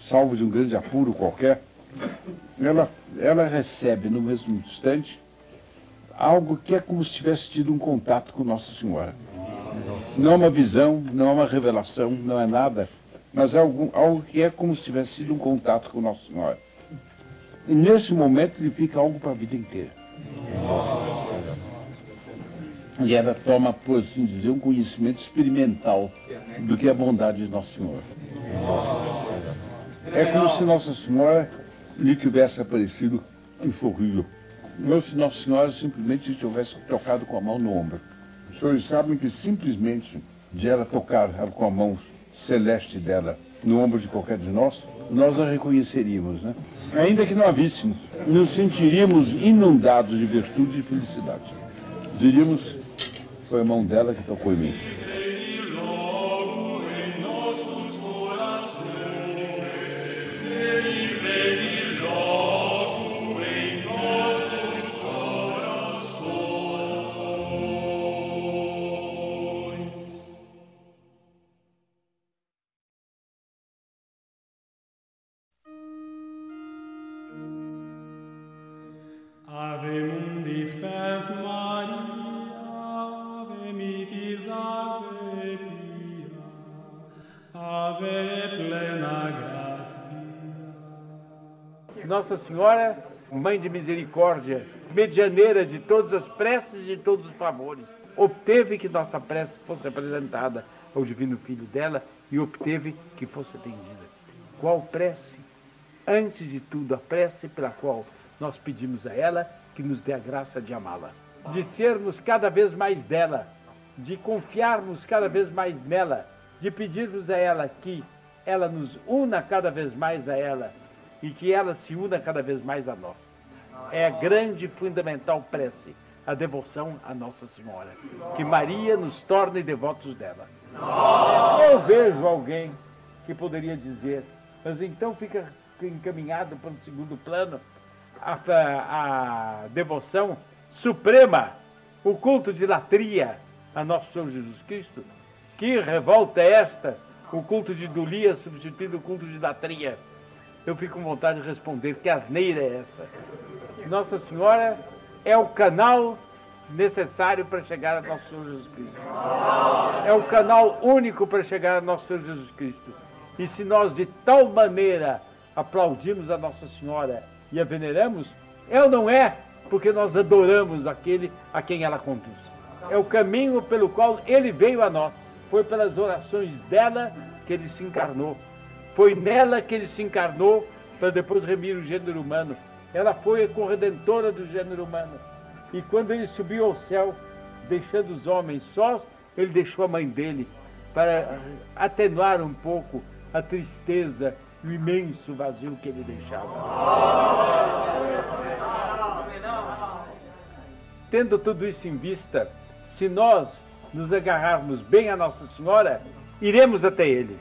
salvo de um grande apuro qualquer, ela, ela recebe no mesmo instante algo que é como se tivesse tido um contato com Nossa Senhora. Não é uma visão, não é uma revelação, não é nada, mas é algo, algo que é como se tivesse sido um contato com Nossa Senhora. E nesse momento ele fica algo para a vida inteira. Nossa Senhora. E ela toma, por assim dizer, um conhecimento experimental do que é a bondade de. Nossa Senhora. É como se Nossa Senhora lhe tivesse aparecido em sorriso. Ou se Nossa Senhora simplesmente tivesse tocado com a mão no ombro. Os senhores sabem que simplesmente de ela tocar com a mão celeste dela no ombro de qualquer de nós, nós a reconheceríamos, né? Ainda que não a víssemos, nos sentiríamos inundados de virtude e de felicidade. Diríamos, foi a mão dela que tocou em mim. Senhora, Mãe de Misericórdia, medianeira de todas as preces e de todos os favores, obteve que nossa prece fosse apresentada ao Divino Filho dela e obteve que fosse atendida. Qual prece? Antes de tudo, a prece pela qual nós pedimos a ela que nos dê a graça de amá-la, de sermos cada vez mais dela, de confiarmos cada vez mais nela, de pedirmos a ela que ela nos una cada vez mais a ela e que ela se una cada vez mais a nós. É a grande e fundamental prece, a devoção a Nossa Senhora. Que Maria nos torne devotos dela. Eu vejo alguém que poderia dizer, mas então fica encaminhado para o segundo plano a, a, a devoção suprema, o culto de latria a nosso Senhor Jesus Cristo. Que revolta é esta? O culto de idolia substituindo o culto de latria eu fico com vontade de responder que asneira é essa. Nossa Senhora é o canal necessário para chegar a nosso Senhor Jesus Cristo. É o canal único para chegar a nosso Senhor Jesus Cristo. E se nós de tal maneira aplaudimos a Nossa Senhora e a veneramos, é ou não é porque nós adoramos aquele a quem ela conduz. É o caminho pelo qual ele veio a nós. Foi pelas orações dela que ele se encarnou. Foi nela que ele se encarnou para depois remir o gênero humano. Ela foi a corredentora do gênero humano. E quando ele subiu ao céu, deixando os homens sós, ele deixou a mãe dele para atenuar um pouco a tristeza e o imenso vazio que ele deixava. Tendo tudo isso em vista, se nós nos agarrarmos bem a Nossa Senhora, iremos até Ele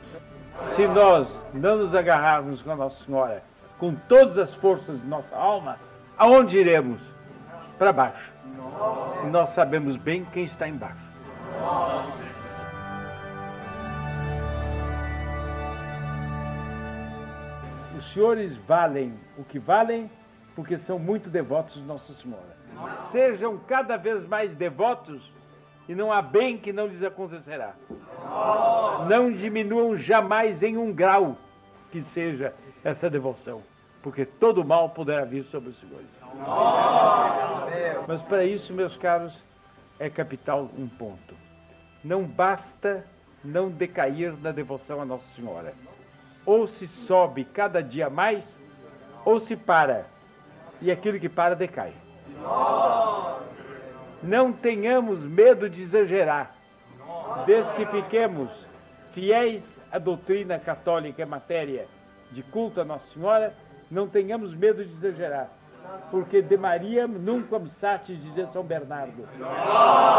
se nós não nos agarrarmos com a Nossa Senhora, com todas as forças de nossa alma, aonde iremos? Para baixo. E nós sabemos bem quem está embaixo. Os senhores valem o que valem porque são muito devotos de Nossa Senhora. Sejam cada vez mais devotos e não há bem que não lhes acontecerá. Não diminuam jamais em um grau que seja essa devoção, porque todo mal poderá vir sobre os senhores. Mas para isso, meus caros, é capital um ponto. Não basta não decair na devoção a Nossa Senhora. Ou se sobe cada dia mais, ou se para. E aquilo que para decai. Não tenhamos medo de exagerar, desde que fiquemos fiéis à doutrina católica em matéria de culto a Nossa Senhora, não tenhamos medo de exagerar porque de Maria nunca sate, dizia São Bernardo.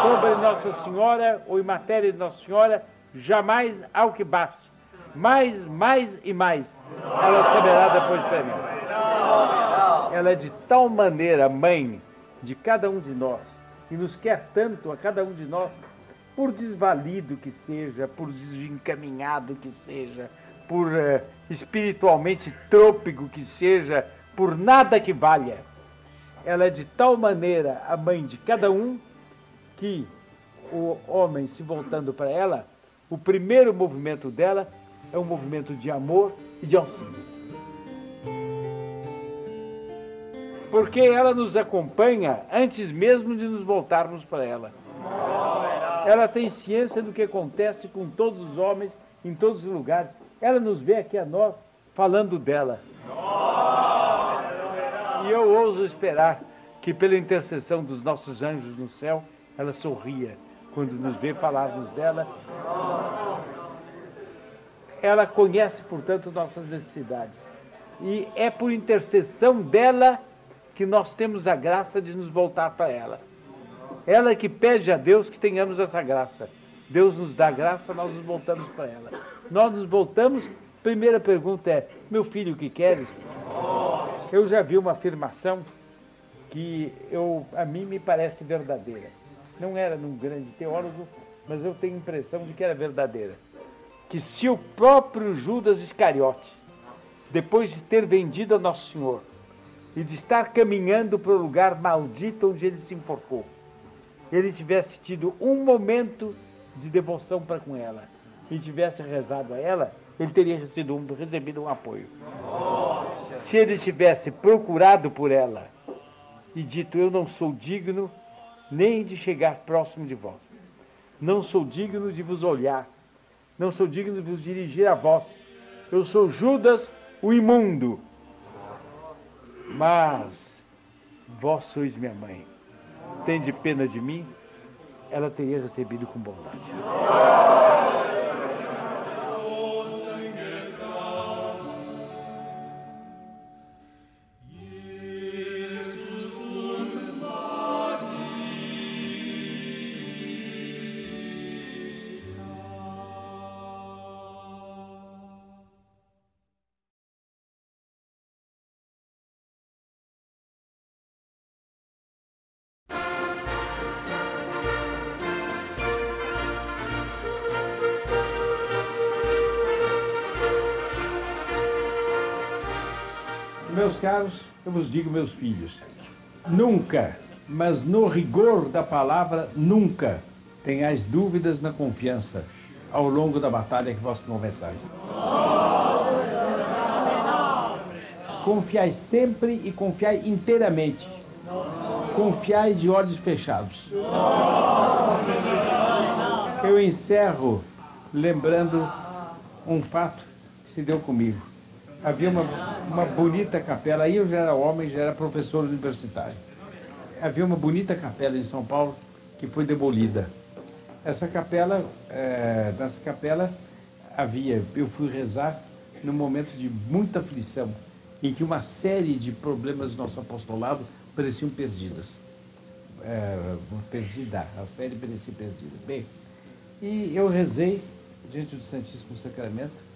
Sobre Nossa Senhora, ou em matéria de Nossa Senhora, jamais há o que baste. Mais, mais e mais. Ela saberá depois para mim. Ela é de tal maneira mãe de cada um de nós, e nos quer tanto a cada um de nós, por desvalido que seja, por desencaminhado que seja, por uh, espiritualmente trôpego que seja, por nada que valha. Ela é de tal maneira a mãe de cada um que o homem se voltando para ela, o primeiro movimento dela é um movimento de amor e de auxílio. Porque ela nos acompanha antes mesmo de nos voltarmos para ela. Ela tem ciência do que acontece com todos os homens em todos os lugares. Ela nos vê aqui a nós falando dela. E eu ouso esperar que, pela intercessão dos nossos anjos no céu, ela sorria quando nos vê falarmos dela. Ela conhece, portanto, nossas necessidades. E é por intercessão dela que nós temos a graça de nos voltar para ela. Ela que pede a Deus que tenhamos essa graça. Deus nos dá graça, nós nos voltamos para ela. Nós nos voltamos, primeira pergunta é: meu filho, o que queres? Eu já vi uma afirmação que eu, a mim me parece verdadeira. Não era num grande teólogo, mas eu tenho a impressão de que era verdadeira. Que se o próprio Judas Iscariote, depois de ter vendido a Nosso Senhor e de estar caminhando para o lugar maldito onde ele se enforcou, ele tivesse tido um momento de devoção para com ela e tivesse rezado a ela, ele teria recebido um, recebido um apoio. Se ele tivesse procurado por ela e dito: Eu não sou digno nem de chegar próximo de vós, não sou digno de vos olhar, não sou digno de vos dirigir a vós, eu sou Judas o imundo, mas vós sois minha mãe, tende pena de mim, ela teria recebido com bondade. Caros, eu vos digo, meus filhos, nunca, mas no rigor da palavra, nunca tenhais dúvidas na confiança ao longo da batalha que vós conversais. Confiai sempre e confiai inteiramente. Confiai de olhos fechados. Eu encerro lembrando um fato que se deu comigo havia uma, uma bonita capela, aí eu já era homem, já era professor universitário. Havia uma bonita capela em São Paulo que foi demolida. Essa capela, é, nessa capela havia, eu fui rezar num momento de muita aflição, em que uma série de problemas do nosso apostolado pareciam perdidas. É, perdida, a série parecia perdida. Bem, e eu rezei diante do Santíssimo Sacramento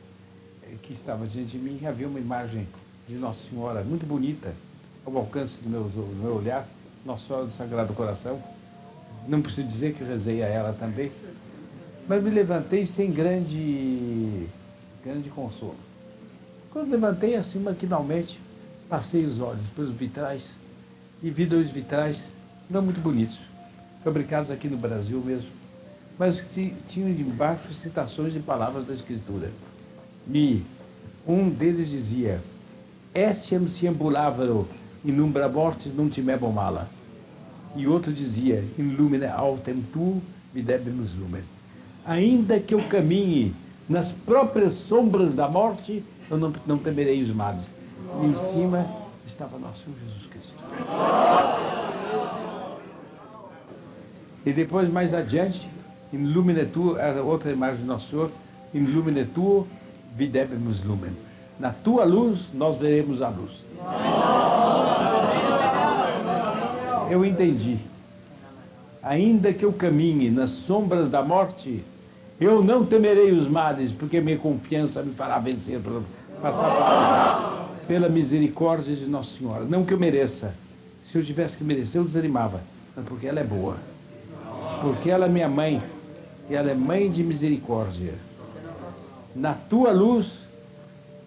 que estava diante de mim havia uma imagem de Nossa Senhora muito bonita, ao alcance do meu, do meu olhar, Nossa Senhora do Sagrado Coração. Não preciso dizer que rezei a ela também, mas me levantei sem grande, grande consolo. Quando levantei assim maquinalmente, passei os olhos pelos vitrais e vi dois vitrais não muito bonitos, fabricados aqui no Brasil mesmo, mas que tinham embaixo citações de palavras da Escritura me Um deles dizia: Estiam siambulavero, in umbra mortis non timebo mala. E outro dizia: In lumine autem tu videbimus lumen. Ainda que eu caminhe nas próprias sombras da morte, eu não, não temerei os males. E em cima estava nosso Jesus Cristo. E depois, mais adiante, in lumine tu, era outra imagem do nosso Senhor, in lumine tu videbimus lumen. Na tua luz, nós veremos a luz. Eu entendi. Ainda que eu caminhe nas sombras da morte, eu não temerei os males, porque minha confiança me fará vencer, passar pela misericórdia de Nossa Senhora. Não que eu mereça. Se eu tivesse que merecer, eu desanimava. Mas porque ela é boa. Porque ela é minha mãe. E ela é mãe de misericórdia. Na tua luz,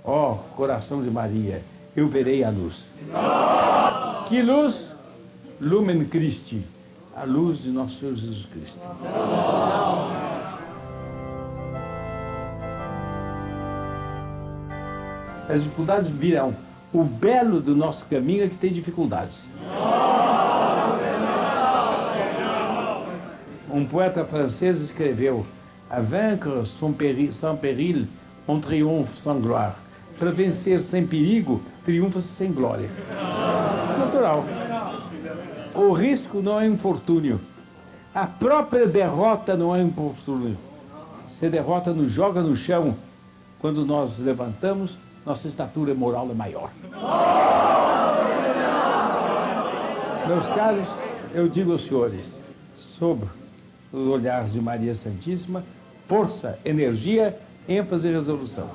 ó coração de Maria, eu verei a luz. Que luz? Lumen Christi. A luz de nosso Senhor Jesus Cristo. As dificuldades virão. O belo do nosso caminho é que tem dificuldades. Um poeta francês escreveu: A vaincre sans péril, sans péril on triomphe sans gloire. Para vencer sem perigo, triunfa-se sem glória. Natural. O risco não é infortúnio. A própria derrota não é infortúnio. Se derrota nos joga no chão. Quando nós levantamos, nossa estatura moral é maior. Meus caros, eu digo aos senhores, sob os olhares de Maria Santíssima, força, energia, ênfase e resolução.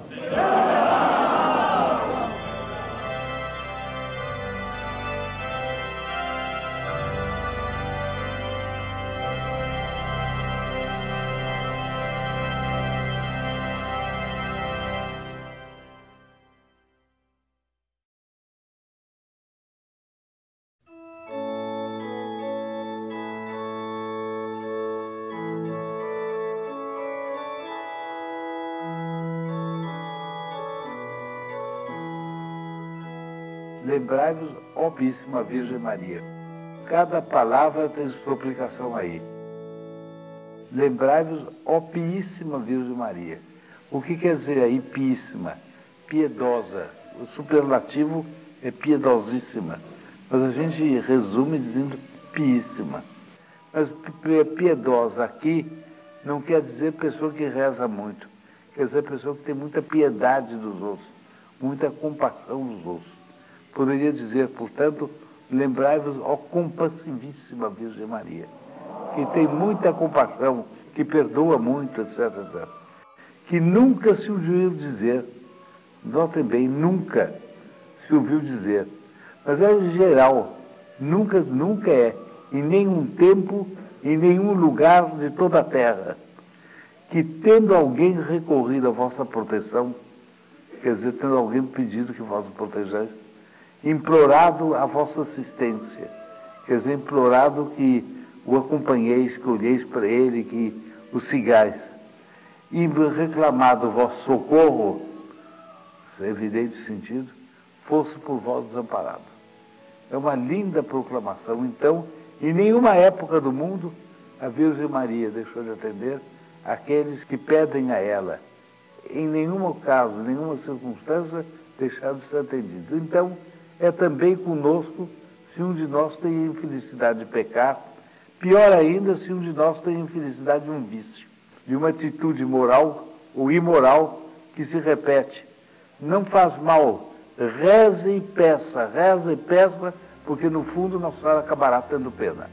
Obíssima Virgem Maria. Cada palavra tem sua aplicação aí. Lembrai-vos, opíssima Virgem Maria. O que quer dizer aí píssima? Piedosa. O superlativo é piedosíssima. Mas a gente resume dizendo píssima. Mas piedosa aqui não quer dizer pessoa que reza muito. Quer dizer pessoa que tem muita piedade dos outros, muita compaixão dos outros. Poderia dizer, portanto, lembrai-vos, ó compassivíssima Virgem Maria, que tem muita compaixão, que perdoa muito, etc, etc. Que nunca se ouviu dizer, notem bem, nunca se ouviu dizer, mas é geral, nunca, nunca é, em nenhum tempo, em nenhum lugar de toda a terra, que tendo alguém recorrido à vossa proteção, quer dizer, tendo alguém pedido que vós protejais, implorado a vossa assistência, quer dizer, implorado que o acompanheis, que olheis para ele, que o sigais, e reclamado o vosso socorro, é evidente sentido, fosse por vós desamparado. É uma linda proclamação. Então, em nenhuma época do mundo, a Virgem Maria deixou de atender aqueles que pedem a ela. Em nenhum caso, em nenhuma circunstância, deixaram de ser atendidos. Então, é também conosco se um de nós tem a infelicidade de pecar, pior ainda se um de nós tem a infelicidade de um vício, de uma atitude moral ou imoral que se repete. Não faz mal, reze e peça, reze e peça, porque no fundo Nossa Senhora acabará tendo pena.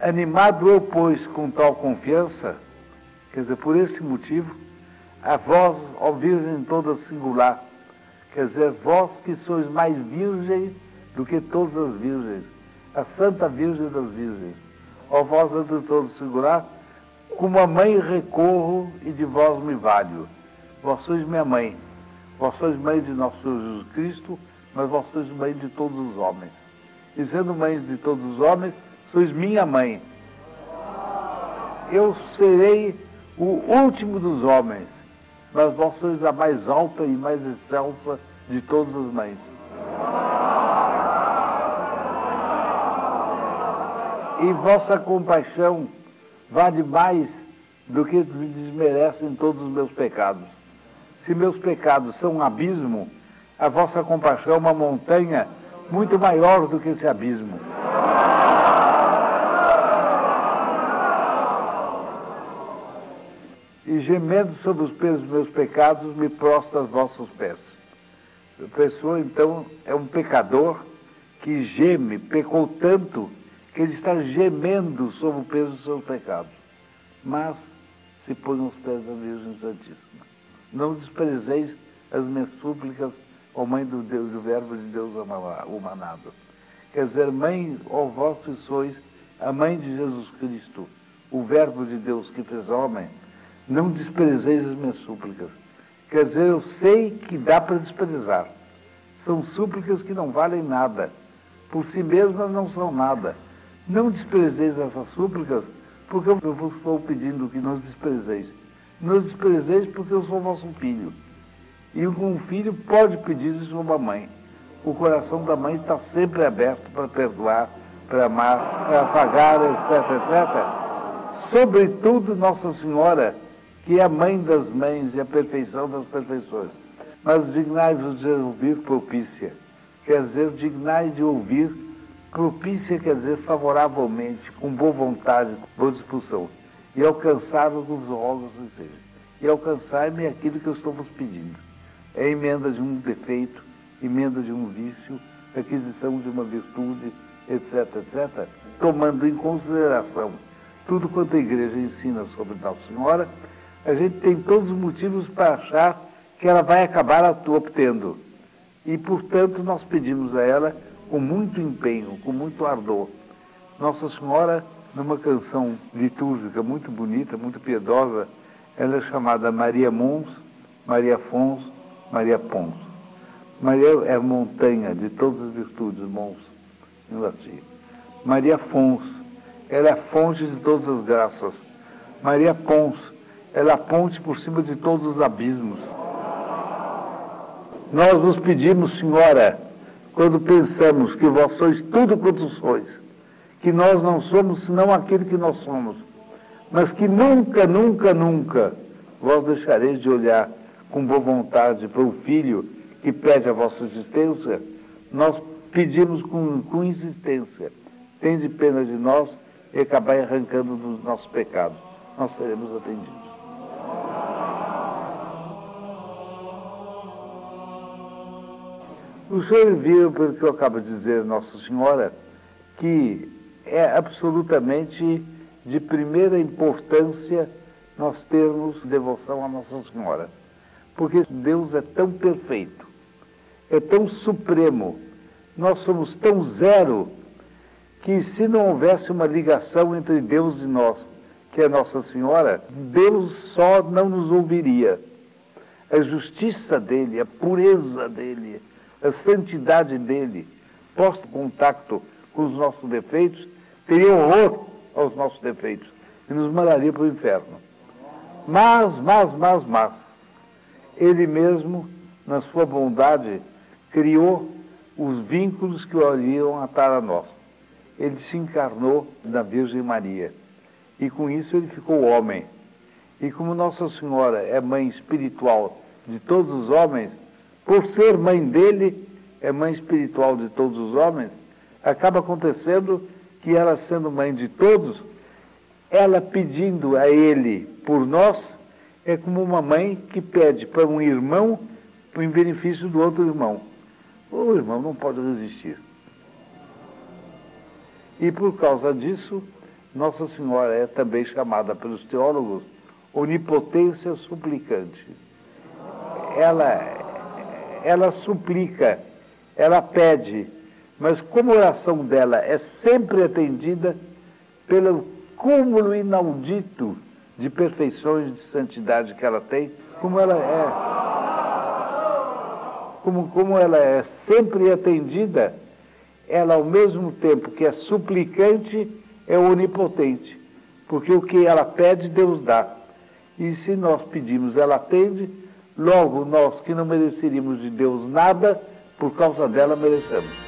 Animado eu, pois, com tal confiança, quer dizer, por esse motivo, a vós, ó Virgem toda singular, quer dizer, vós que sois mais virgens do que todas as virgens, a Santa Virgem das Virgens, ó vós entre todos singular, como a mãe recorro e de vós me valho. Vós sois minha mãe, vós sois mãe de nosso Senhor Jesus Cristo, mas vós sois mãe de todos os homens. E sendo mãe de todos os homens, sois minha mãe. eu serei o último dos homens, mas vós sois a mais alta e mais excelsa de todas as mães. E vossa compaixão vale mais do que me desmerecem todos os meus pecados. Se meus pecados são um abismo, a vossa compaixão é uma montanha muito maior do que esse abismo. E gemendo sobre os pesos dos meus pecados, me prostro aos vossos pés. A pessoa, então, é um pecador que geme, pecou tanto que ele está gemendo sob o peso dos seus pecados. Mas se põe aos pés da Virgem Santíssima. Não desprezeis as minhas súplicas, ó Mãe do, Deus, do Verbo de Deus humanado. Quer dizer, Mãe, ó vós que sois a Mãe de Jesus Cristo, o Verbo de Deus que fez homem, não desprezeis as minhas súplicas. Quer dizer, eu sei que dá para desprezar. São súplicas que não valem nada. Por si mesmas não são nada. Não desprezeis essas súplicas, porque eu vos estou pedindo que não desprezeis. Não desprezeis porque eu sou vosso filho. E um filho pode pedir isso a uma mãe. O coração da mãe está sempre aberto para perdoar, para amar, para pagar, etc, etc. Sobretudo Nossa Senhora, que é a mãe das mães e a perfeição das perfeições. Mas dignai-vos de ouvir propícia. Quer dizer, dignai de ouvir propícia, quer dizer, favoravelmente, com boa vontade, com boa disposição. E alcançar-vos os rogos de Deus. E alcançar-me aquilo que eu estou vos pedindo. É emenda de um defeito, emenda de um vício, aquisição de uma virtude, etc, etc, tomando em consideração tudo quanto a igreja ensina sobre Nossa Senhora, a gente tem todos os motivos para achar que ela vai acabar obtendo. E, portanto, nós pedimos a ela com muito empenho, com muito ardor. Nossa Senhora, numa canção litúrgica muito bonita, muito piedosa, ela é chamada Maria Mons, Maria Afonso, Maria Pons. Maria é montanha de todas as virtudes, Mons, em latim. Maria Fons, ela é a fonte de todas as graças. Maria Pons, ela ponte por cima de todos os abismos. Nós nos pedimos, Senhora, quando pensamos que vós sois tudo quanto sois, que nós não somos senão aquilo que nós somos, mas que nunca, nunca, nunca vós deixareis de olhar com boa vontade para o filho que pede a vossa existência, nós pedimos com, com insistência, tende pena de nós e acabar arrancando dos nossos pecados. Nós seremos atendidos. O senhor viu, pelo que eu acabo de dizer, Nossa Senhora, que é absolutamente de primeira importância nós termos devoção a Nossa Senhora. Porque Deus é tão perfeito, é tão supremo, nós somos tão zero, que se não houvesse uma ligação entre Deus e nós, que é Nossa Senhora, Deus só não nos ouviria. A justiça dele, a pureza dele, a santidade dele, posto contato com os nossos defeitos, teria horror aos nossos defeitos e nos mandaria para o inferno. Mas, mas, mas, mas, ele mesmo, na sua bondade, criou os vínculos que o iriam atar a nós. Ele se encarnou na Virgem Maria e com isso ele ficou homem. E como Nossa Senhora é mãe espiritual de todos os homens, por ser mãe dele, é mãe espiritual de todos os homens, acaba acontecendo que ela, sendo mãe de todos, ela pedindo a ele por nós, é como uma mãe que pede para um irmão em benefício do outro irmão. O irmão não pode resistir. E por causa disso, Nossa Senhora é também chamada pelos teólogos onipotência suplicante. Ela ela suplica, ela pede, mas como a oração dela é sempre atendida pelo cúmulo inaudito de perfeições de santidade que ela tem, como ela é, como, como ela é sempre atendida, ela ao mesmo tempo que é suplicante, é onipotente. porque o que ela pede, Deus dá. E se nós pedimos, ela atende, logo nós que não mereceríamos de Deus nada, por causa dela merecemos.